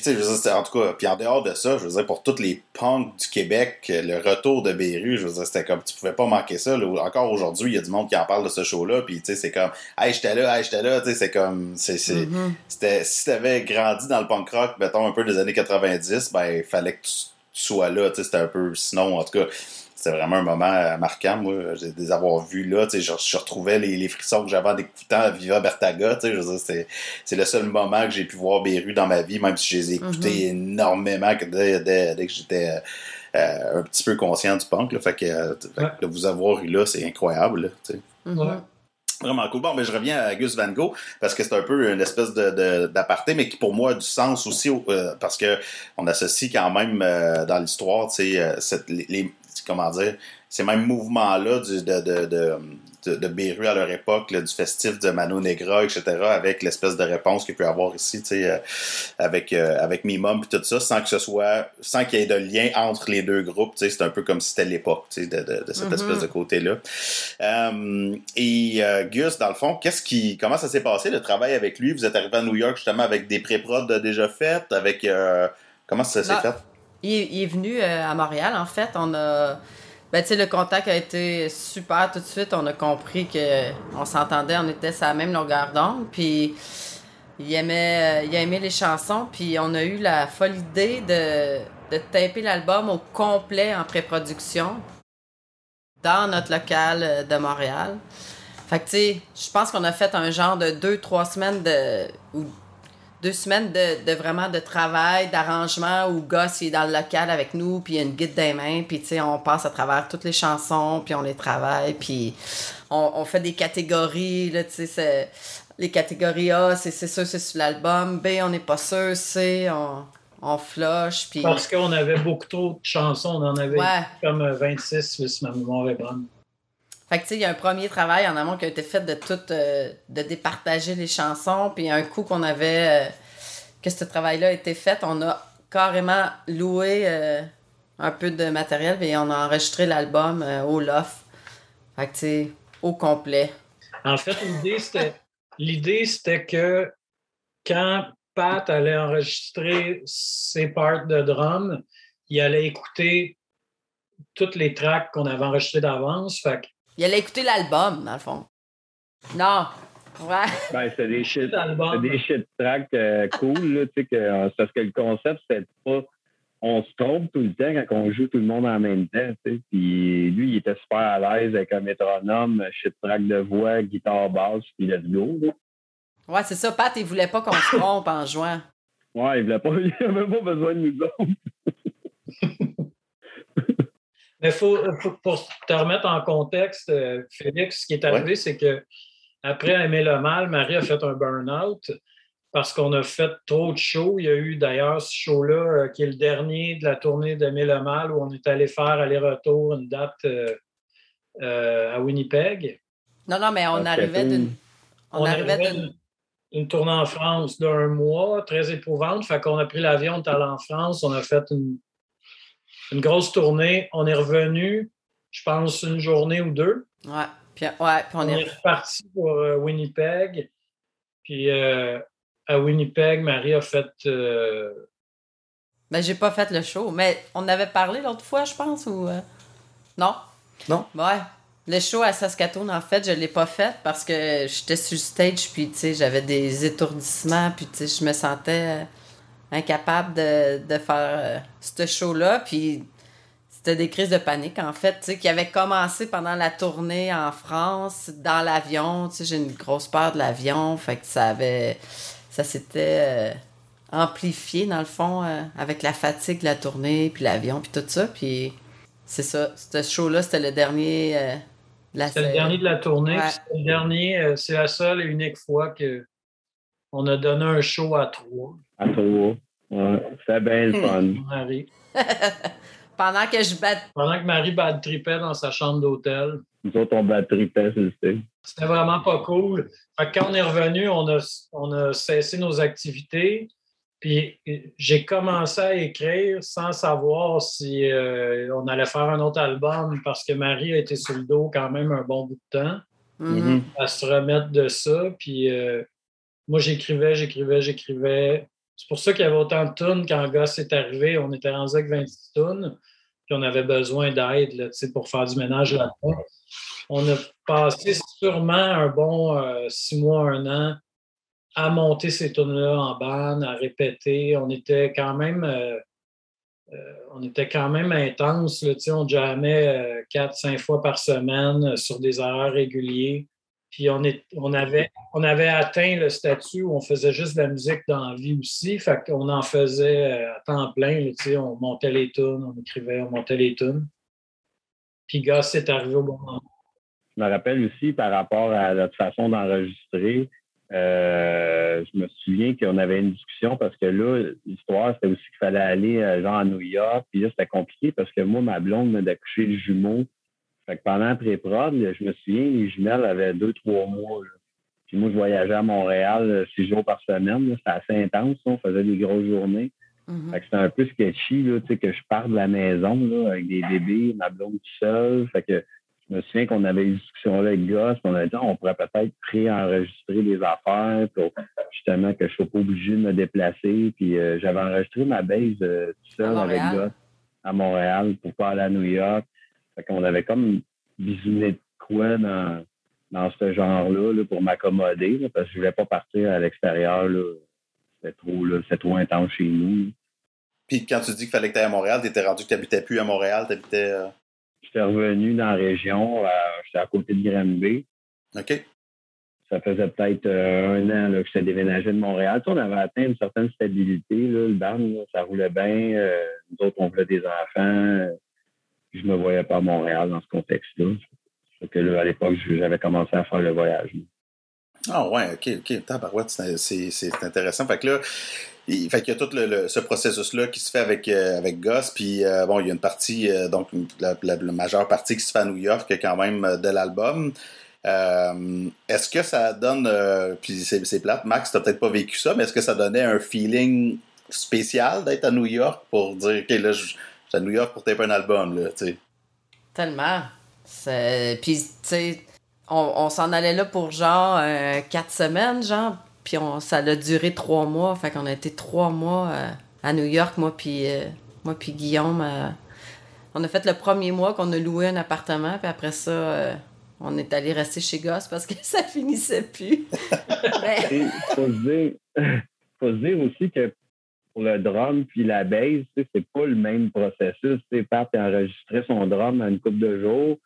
puis tu sais, en tout cas, puis en dehors de ça, je veux dire, pour tous les punks du Québec, le retour de Beru, je veux dire, c'était comme, tu pouvais pas manquer ça. Encore aujourd'hui, il y a du monde qui en parle de ce show-là, puis tu sais, c'est comme, hey, j'étais là, hey, j'étais là, tu sais, c'est comme, c'est, c'est, mm-hmm. c'était, si t'avais grandi dans le punk rock, mettons, un peu des années 90, ben, il fallait que tu, tu sois là, tu sais, c'était un peu, sinon, en tout cas, c'était vraiment un moment euh, marquant, moi, de les avoir vus là. Je, je retrouvais les, les frissons que j'avais en écoutant à Viva Bertaga. C'est le seul moment que j'ai pu voir Beru dans ma vie, même si je les ai écoutés mm-hmm. énormément dès, dès, que j'étais euh, un petit peu conscient du punk. Là, fait que, de vous avoir eu là, c'est incroyable. Mm-hmm. Vraiment cool. Bon, mais je reviens à Gus Van Gogh parce que c'est un peu une espèce de, d'aparté, mais qui pour moi a du sens aussi euh, parce que on associe quand même dans l'histoire, tu sais, les, comment dire, ces mêmes mouvements-là de, de, de, de, Beru à leur époque, du festif de Mano Negra, etc., avec l'espèce de réponse qu'il peut y avoir ici, euh, avec, euh, avec Mimum et tout ça, sans que ce soit, sans qu'il y ait de lien entre les deux groupes, c'est un peu comme si c'était l'époque, de, de, de, cette mm-hmm. espèce de côté-là. Euh, et Gus, dans le fond, qu'est-ce qui, comment ça s'est passé le travail avec lui? Vous êtes arrivé à New York justement avec des pré-prods déjà faites, avec, comment ça s'est fait? Il, il, est venu à Montréal, en fait, on a ben, tu sais, le contact a été super tout de suite. On a compris qu'on s'entendait, on était sur la même longueur d'onde. Puis il aimait, il a aimé les chansons. Puis on a eu la folle idée de, de taper l'album au complet en pré-production dans notre local de Montréal. Fait que, tu sais, je pense qu'on a fait un genre de deux, trois semaines de deux semaines de, vraiment de travail, d'arrangement où Goss est dans le local avec nous, puis il y a une guide des mains, puis tu sais, on passe à travers toutes les chansons, puis on les travaille, puis on, fait des catégories, là, tu sais, les catégories A, c'est sûr, c'est sur l'album, B, on n'est pas sûr, C, on, on flush, puis... Parce qu'on avait beaucoup trop de chansons, on en avait comme 26, si ma mémoire est bonne. Fait que, tu sais, il y a un premier travail en amont qui a été fait de euh, de départager les chansons. Puis un coup qu'on avait, euh, que ce travail-là a été fait, on a carrément loué euh, un peu de matériel et on a enregistré l'album au loft. Fait que, tu sais, au complet. En fait, l'idée, c'était, l'idée, c'était que quand Pat allait enregistrer ses parts de drum, il allait écouter toutes les tracks qu'on avait enregistrées d'avance. Fait que il allait écouter l'album, dans le fond. Non. Ouais. Ben, c'est des shit, des shit tracks euh, cool, là, tu sais, que, parce que le concept, c'était pas. On se trompe tout le temps quand on joue tout le monde en même temps, tu sais. Puis lui, il était super à l'aise avec un métronome, shit track de voix, guitare basse, puis let's go, là. Ouais, c'est ça. Pat, il voulait pas qu'on se trompe en jouant. Ouais, il voulait pas. *laughs* Il avait pas besoin de nous autres. *laughs* Mais faut, pour te remettre en contexte, euh, Félix, ce qui est arrivé, c'est que après Aimer le mal, Marie a fait un burn-out parce qu'on a fait trop de shows. Il y a eu d'ailleurs ce show-là euh, qui est le dernier de la tournée d'Aimer le mal où on est allé faire aller-retour une date euh, à Winnipeg. Non, non, mais on arrivait d'une. On, arrivait d'une tournée en France d'un mois, très éprouvante. Fait qu'on a pris l'avion, on est allé en France, on a fait une une grosse tournée. On est revenu, je pense, une journée ou deux. Ouais. Puis, ouais, puis on, est reparti pour euh, Winnipeg. Puis euh, à Winnipeg, Marie a fait. Euh... Ben, j'ai pas fait le show, mais on avait parlé l'autre fois, je pense, ou. Euh, non? Non. Ouais. Le show à Saskatoon, en fait, je l'ai pas fait parce que j'étais sur le stage, puis, tu sais, j'avais des étourdissements, puis, tu sais, je me sentais incapable de, de faire euh, ce show-là. Puis c'était des crises de panique, en fait, tu sais, qui avaient commencé pendant la tournée en France, dans l'avion. Tu sais, j'ai une grosse peur de l'avion, fait que ça avait. Ça s'était euh, amplifié, dans le fond, euh, avec la fatigue de la tournée, puis l'avion, puis tout ça. Puis c'est ça. Ce show-là, c'était le dernier. c'était le dernier de la tournée. le dernier, c'est la seule et unique fois que on a donné un show à trois. À trois. Ouais, c'est bien le fun. Marie. *laughs* Pendant que je batte. Pendant que Marie bad tripait dans sa chambre d'hôtel. Nous autres, on bad tripait, c'était. C'était vraiment pas cool. Fait que quand on est revenu, on a, on a cessé nos activités. Puis j'ai commencé à écrire sans savoir si euh, on allait faire un autre album parce que Marie a été sur le dos quand même un bon bout de temps mm-hmm. à se remettre de ça. Puis euh, moi, j'écrivais, j'écrivais, j'écrivais. C'est pour ça qu'il y avait autant de tunes quand Goss est arrivé. On était rendu avec 26 tunes, puis on avait besoin d'aide pour faire du ménage là-dedans. On a passé sûrement un bon euh, six mois, un an à monter ces tunes-là en bande, à répéter. On était quand même. Euh, euh, on était quand même intense. Là, on jamais quatre, cinq fois par semaine sur des horaires réguliers. Puis on, avait, atteint le statut où on faisait juste de la musique dans la vie aussi. Fait qu'on en faisait euh, à temps plein. on montait les tunes, on écrivait, on montait les tunes. Puis Goss est arrivé au bon moment. Je me rappelle aussi par rapport à notre façon d'enregistrer. Euh, je me souviens qu'on avait une discussion parce que là, l'histoire, c'était aussi qu'il fallait aller euh, genre à New York. Puis là, c'était compliqué parce que moi, ma blonde m'a d'accoucher le jumeau Fait que pendant la pré-prod, je me souviens, les jumelles avaient deux, trois mois. Puis moi, je voyageais à Montréal euh, six jours par semaine. C'était assez intense. On faisait des grosses journées. Fait que c'était un peu sketchy que je parte de la maison là, avec des bébés, ma blonde tout seul. Fait que je me souviens qu'on avait une discussion là avec Goss, on a dit on pourrait peut-être pré-enregistrer des affaires pour justement que je sois pas obligé de me déplacer. Puis euh, j'avais enregistré ma base euh, tout seul avec Goss à Montréal pour pas aller à New York. Fait qu'on avait comme bisouné de quoi dans, dans ce genre-là pour m'accommoder, parce que je voulais pas partir à l'extérieur. C'était trop, trop intense chez nous. Puis quand tu dis qu'il fallait que tu ailles à Montréal, tu étais rendu que tu n'habitais plus à Montréal, tu habitais. Euh, J'étais revenu dans la région, j'étais à côté de Granby. OK. Ça faisait peut-être euh, un an là, que j'étais déménagé de Montréal. on avait atteint une certaine stabilité. Là, le band, ça roulait bien. Euh, nous autres, on voulait des enfants. Je me voyais pas à Montréal dans ce contexte-là. que là, à l'époque, j'avais commencé à faire le voyage. Ah ouais, ok, ok. c'est intéressant. Fait que là, il, fait y a tout le, ce processus-là qui se fait avec, euh, avec Goss, puis euh, bon, il y a une partie, euh, donc la, majeure partie qui se fait à New York quand même de l'album. est-ce que ça donne, puis c'est plate, Max, t'as peut-être pas vécu ça, mais est-ce que ça donnait un feeling spécial d'être à New York pour dire, OK, là, je à New York pour taper un album, là, tu sais? Tellement. Puis, tu sais, on, on s'en allait là pour genre quatre semaines, genre, puis on, ça a duré trois mois. Fait qu'on a été trois mois euh, à New York, moi puis euh, moi puis Guillaume. Euh, on a fait le premier mois qu'on a loué un appartement, puis après ça, on est allé rester chez Goss parce que *laughs* ça finissait plus. *laughs* Il faut se dire, faut se dire aussi que pour le drum puis la base, c'est pas le même processus. Pat a enregistré son drum à une couple de jours.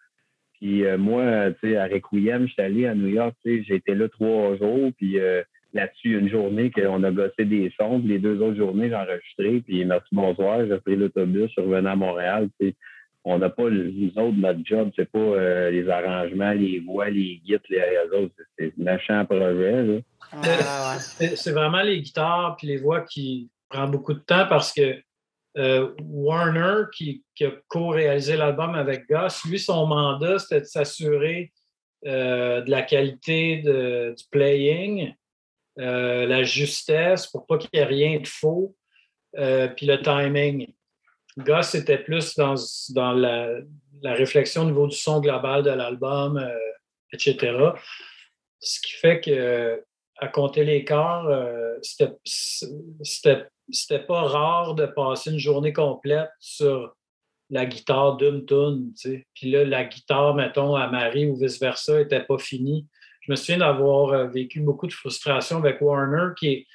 Puis moi, tu sais, à Requiem, je suis allé à New York, j'ai été là trois jours, puis là-dessus une journée qu'on a gossé des sons. les deux autres journées, j'ai enregistré. Puis merci, bonsoir. J'ai pris l'autobus, je suis revenu à Montréal. On n'a pas, nous autres, notre job, c'est pas euh, les arrangements, les voix, les guides, les, autres. C'est un méchant projet. Ah, c'est vraiment les guitares puis les voix qui prennent beaucoup de temps parce que euh, Warner, qui, a co-réalisé l'album avec Gus, lui, son mandat, c'était de s'assurer euh, de la qualité du playing, euh, la justesse pour pas qu'il y ait rien de faux, puis le timing. Goss était plus dans, dans la, réflexion au niveau du son global de l'album, etc. Ce qui fait que à compter les corps, c'était pas rare de passer une journée complète sur la guitare d'une tune. Puis là, la guitare, mettons, à Marie ou vice-versa, n'était pas finie je me souviens d'avoir euh, vécu beaucoup de frustration avec Warner, qui est,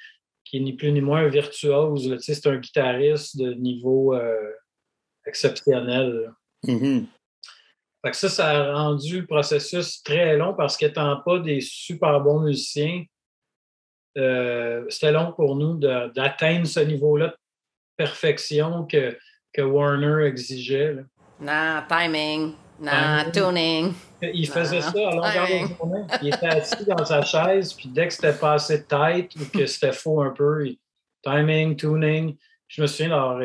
qui ni plus ni moins un virtuose. C'est un guitariste de niveau euh, exceptionnel. Mm-hmm. ça, ça a rendu le processus très long parce qu'étant pas des super bons musiciens, euh, c'était long pour nous d'atteindre ce niveau-là de perfection que, que Warner exigeait. Non, timing. Non, tuning. Il faisait ça à longueur de journée. Il était assis dans sa chaise, puis dès que c'était pas assez tight ou que c'était faux un peu, timing, tuning. Je me souviens,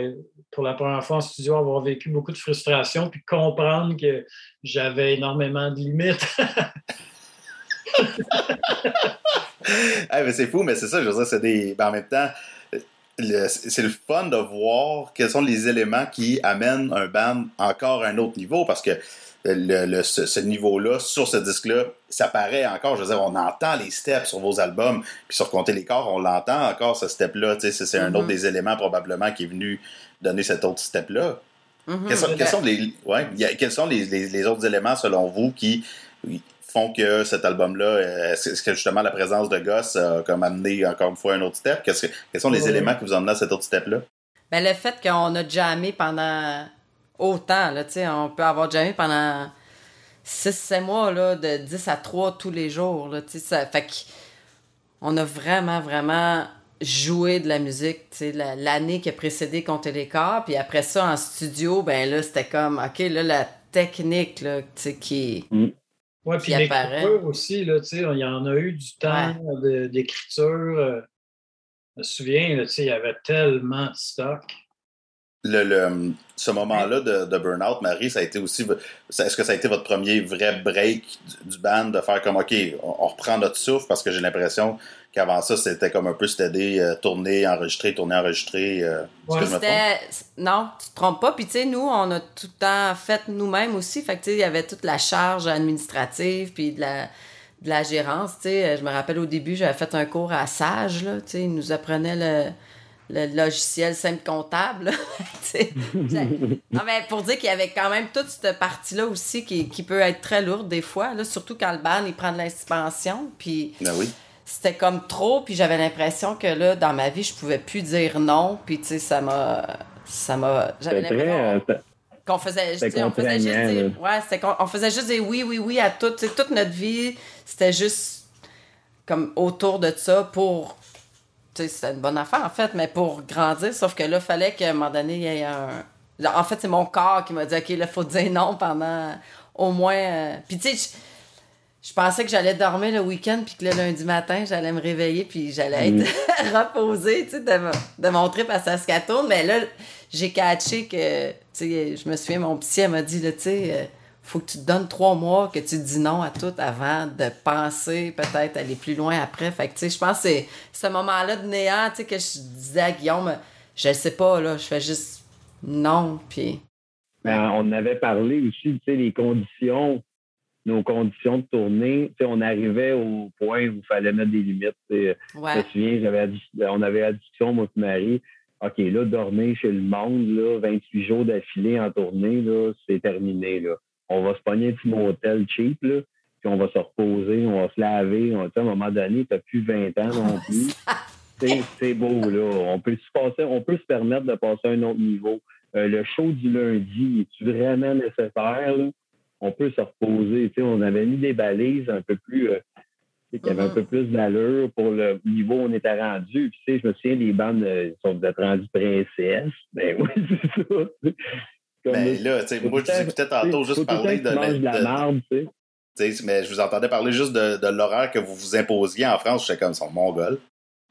pour la première fois en studio, avoir vécu beaucoup de frustration, puis comprendre que j'avais énormément de limites. *laughs* *laughs* c'est fou, mais c'est ça, je veux dire, c'est des. Ben, en même temps, c'est le fun de voir quels sont les éléments qui amènent un band encore à un autre niveau parce que le, ce, niveau-là, sur ce disque-là, ça paraît encore. Je veux dire, on entend les steps sur vos albums, puis sur Compter les corps, on l'entend encore, ce step-là. C'est un autre mm-hmm. des éléments probablement qui est venu donner cet autre step-là. Mm-hmm. quels, sont, les, ouais, quels sont les, les, autres éléments, selon vous, qui font que cet album-là, est-ce que justement la présence de Goss a comme amené encore une fois un autre step? quels sont les éléments qui vous amené à cet autre step-là? Ben, le fait qu'on a jamais pendant autant, là, on peut avoir jamais pendant 6-7 mois, là, de 10 à 3 tous les jours, là, ça fait qu'on a vraiment, vraiment joué de la musique, l'année qui a précédé Compter les corps, puis après ça, en studio, ben là, c'était comme, OK, là, la technique, là, qui... Mm. Oui, puis l'écriture aussi, là, il y en a eu du temps d'écriture. Euh, je me souviens, il y avait tellement de stock. le, ce moment-là de, de burn-out, Marie, ça a été aussi. Est-ce que ça a été votre premier vrai break du, band de faire comme OK, on, reprend notre souffle parce que j'ai l'impression qu'avant ça, c'était comme un peu c'était euh, tourner, enregistrer, tourner, enregistrer. Euh, non, tu te trompes pas. Puis tu sais, nous, on a tout le temps fait nous-mêmes aussi. Fait que tu sais, il y avait toute la charge administrative, puis de la de la gérance, tu sais, je me rappelle au début, j'avais fait un cours à Sage, là, tu sais, ils nous apprenaient le, le logiciel simple comptable. *laughs* non, mais pour dire qu'il y avait quand même toute cette partie-là aussi qui, qui, peut être très lourde des fois, là, surtout quand le ban il prend de l'expansion. Puis ben oui. C'était comme trop, puis j'avais l'impression que là, dans ma vie, je pouvais plus dire non. Puis tu sais, ça m'a. Ça m'a. J'avais l'impression. Euh, qu'on faisait, on faisait juste dire, ouais, c'était qu'on faisait juste dire oui, oui, oui à tout. Toute notre vie, c'était juste comme autour de ça pour c'était une bonne affaire, en fait, mais pour grandir, sauf que là, il fallait qu'à un moment donné, il y ait un. En fait, c'est mon corps qui m'a dit, OK, là, il faut dire non pendant au moins. Euh, puis, tu sais, je, pensais que j'allais dormir le week-end, puis que le lundi matin, j'allais me réveiller, puis j'allais mm. être *laughs* reposée, tu sais, de, de mon trip à Saskatoon. Mais là, j'ai catché que, tu sais, je me souviens, mon psy, elle m'a dit, tu sais, euh, faut que tu te donnes trois mois, que tu dis non à tout avant de penser peut-être aller plus loin après. Fait que, tu sais, je pense que c'est ce moment-là de néant, tu sais, que je disais à Guillaume, je ne sais pas, là, je fais juste non, puis... Ben, on avait parlé aussi, tu sais, les conditions, nos conditions de tournée, tu sais, on arrivait au point où il fallait mettre des limites. Ouais. Je me souviens, on avait la discussion, moi et Marie, OK, là, dormir chez le monde, là, 28 jours d'affilée en tournée, là, c'est terminé, là on va se pogner un petit motel cheap, là, puis on va se reposer, on va se laver. On, à un moment donné, tu n'as plus 20 ans non *laughs* plus. c'est beau, là. On peut, se passer, on peut se permettre de passer à un autre niveau. Euh, le show du lundi, est-tu vraiment nécessaire? Là? On peut se reposer. on avait mis des balises un peu plus. Euh, qui avaient un mm-hmm. peu plus d'allure pour le niveau où on était rendu. Puis, je me souviens, les bandes euh, sont d'être rendues princesses. Ben *laughs* oui, c'est ça. Mais là, tu sais, moi, je vous écoutais tantôt juste parler de, la, tu sais. mais je vous entendais parler juste de, de l'horaire que vous vous imposiez en France. J'étais comme son mongol.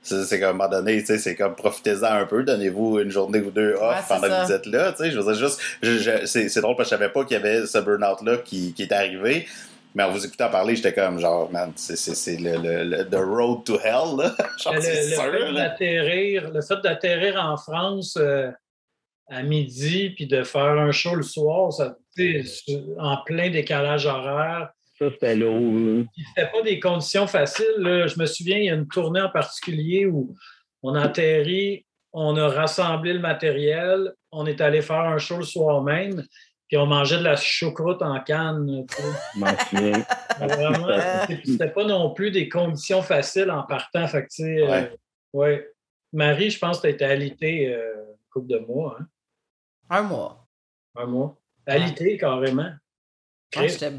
C'est comme à un moment donné, c'est comme profitez-en un peu, donnez-vous une journée ou deux off pendant que vous êtes là. Je veux dire, juste, c'est drôle parce que je savais pas qu'il y avait ce burn-out-là qui, qui est arrivé. Mais en vous écoutant parler, j'étais comme genre, man, c'est le, le, le, the road to hell. Là. *laughs* genre, le, fait d'atterrir, le fait d'atterrir en France, euh, à midi, puis de faire un show le soir, ça, en plein décalage horaire. Ça, c'était lourd. C'était pas des conditions faciles. Je me souviens, il y a une tournée en particulier où on a atterri, on a rassemblé le matériel, on est allé faire un show le soir même, puis on mangeait de la choucroute en canne. *laughs* C'était pas non plus des conditions faciles en partant. Fait euh, ouais. Marie, je pense que tu as été alitée euh, une couple de mois. Hein? Un mois. Un mois. Alité, carrément. J'étais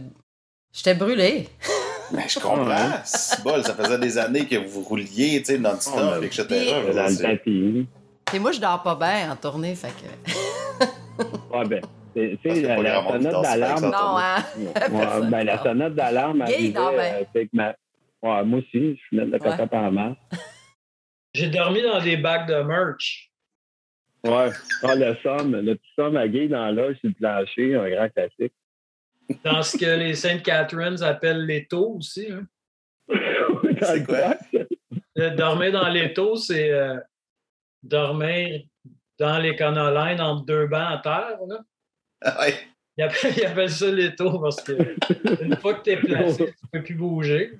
brûlé. Mais je comprends. C'est bol, ça faisait des années que vous rouliez, tu sais, non-stop, oh, etc. Dans le Et moi, je dors pas bien en tournée, fait que. *laughs* ouais, ben. Tu sais, la, la sonnette d'alarme. Non, hein? ouais, *laughs* ben, la sonnette d'alarme arrivait euh, avec ma. Ouais, moi aussi, je suis de la ouais. en masse. *laughs* J'ai dormi dans des bacs de merch. Ouais. Ah, le somme, le petit somme à gay dans l'âge le plancher, un grand classique. Dans ce que les Sainte Catherine appellent l'étau aussi. Hein? *laughs* c'est quoi? dormir dans l'étau, c'est euh, dormir dans les canolines entre deux bancs à terre. Là. Ah ouais. Ils appellent, ça l'étau parce que une fois que tu es placé, tu ne peux plus bouger.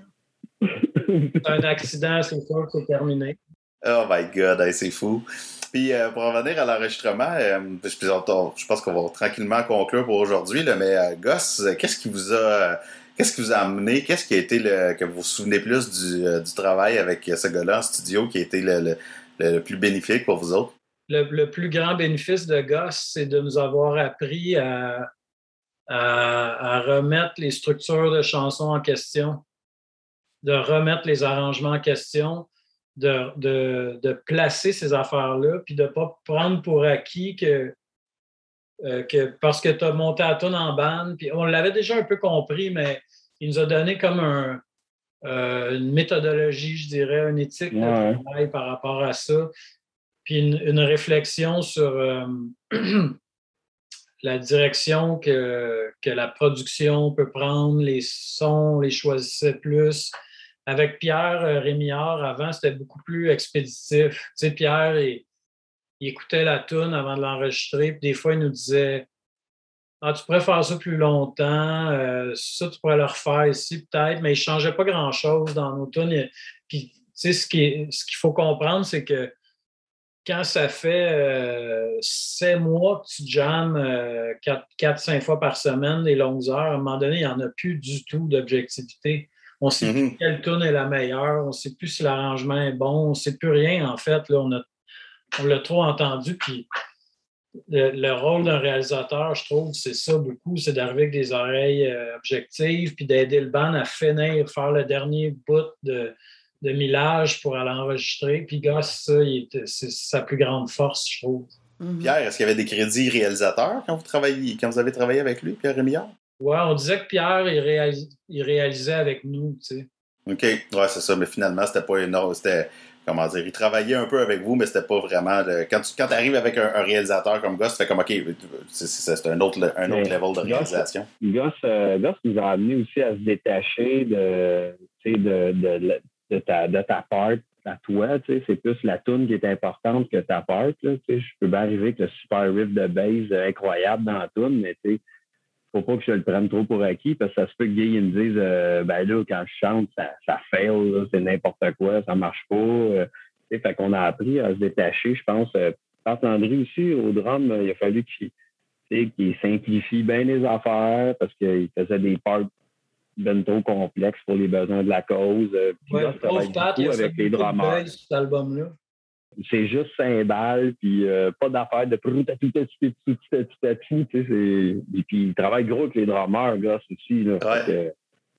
C'est un accident, c'est sûr, c'est terminé. Oh my God, c'est fou. Puis euh, pour revenir à l'enregistrement, euh, je pense qu'on va tranquillement conclure pour aujourd'hui, mais euh, Goss, qu'est-ce qui vous a qu'est-ce qui vous a amené, qu'est-ce qui a été le que vous vous souvenez plus du, travail avec ce gars-là en studio qui a été le, plus bénéfique pour vous autres? Le, plus grand bénéfice de Goss, c'est de nous avoir appris à, remettre les structures de chansons en question, de remettre les arrangements en question, de, de, placer ces affaires-là, puis de ne pas prendre pour acquis que, euh, que parce que tu as monté à ton en bande, puis on l'avait déjà un peu compris, mais il nous a donné comme un, euh, une méthodologie, je dirais, une éthique de travail par rapport à ça. puis une, réflexion sur *clears throat* la direction que, que la production peut prendre, les sons, les choisissait plus. Avec Pierre euh, Rémillard, avant, c'était beaucoup plus expéditif. Tu sais, Pierre, il, écoutait la tune avant de l'enregistrer, puis des fois, il nous disait ah, tu pourrais faire ça plus longtemps, euh, ça, tu pourrais le refaire ici, peut-être, mais il ne changeait pas grand-chose dans nos tunes. Puis, tu sais, ce qu'il faut comprendre, c'est que quand ça fait euh, sept mois que tu jammes euh, quatre, cinq fois par semaine des longues heures, à un moment donné, il n'y en a plus du tout d'objectivité. On ne sait plus mm-hmm. quelle tune est la meilleure, on ne sait plus si l'arrangement est bon, on ne sait plus rien, en fait. Là, on, on l'a trop entendu. Puis le, rôle d'un réalisateur, je trouve, c'est ça beaucoup, c'est d'arriver avec des oreilles euh, objectives, puis d'aider le band à finir, faire le dernier bout de, de millage pour aller enregistrer. Puis Goss, ça, c'est sa plus grande force, je trouve. Mhm. Pierre, est-ce qu'il y avait des crédits réalisateurs quand vous, travaillez, quand vous avez travaillé avec lui, Pierre Rémillard? Ouais, on disait que Pierre, il, réalisait avec nous, tu sais. OK, ouais, c'est ça, mais finalement, c'était pas énorme. C'était, comment dire, il travaillait un peu avec vous, mais c'était pas vraiment. Quand tu quand arrives avec un, réalisateur comme Goss, tu fais comme, OK, c'est un autre, un autre level de réalisation. Euh, Goss, nous a amené aussi à se détacher de, de, de, de ta, de ta part à toi, tu sais, c'est plus la tune qui est importante que ta part, là, tu sais, je peux bien arriver avec le super riff de base incroyable dans la tune, mais tu sais, faut pas que je le prenne trop pour acquis parce que ça se peut que Guy me dise euh, ben là quand je chante ça, ça fail c'est n'importe quoi ça marche pas euh, fait qu'on a appris à se détacher je pense euh, André aussi au drum il a fallu qu'il simplifie bien les affaires parce qu'il faisait des parts ben trop complexe pour les besoins de la cause. Euh, ouais, avec les drummers. cet album-là. C'est juste cymbales, puis euh, pas d'affaires de Et puis il travaille gros avec les drummers, gars, aussi. Là,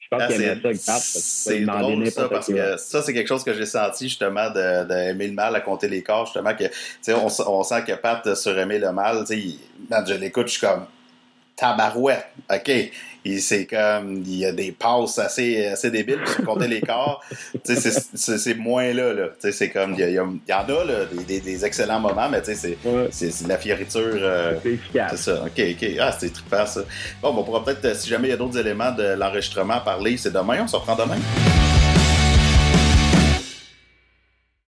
je pense ah, qu'il aimait ça, C'est drôle, ça, parce que ça, c'est quelque chose que j'ai senti, justement, d'aimer le mal à compter les corps, justement, que, tu sais, on, on, sent que Pat, sur aimer le mal, tu sais, quand je l'écoute, je suis comme, tabarouette, OK c'est comme il y a des passes assez, assez débiles pour compter les corps. *laughs* C'est moins là, là. c'est comme il y, en a là, des, des, excellents moments mais c'est de la fioriture euh, c'est ça. Ok ok. Ah c'est trippant ça. Bon on pourra peut-être si jamais il y a d'autres éléments de l'enregistrement à parler c'est demain on se reprend demain?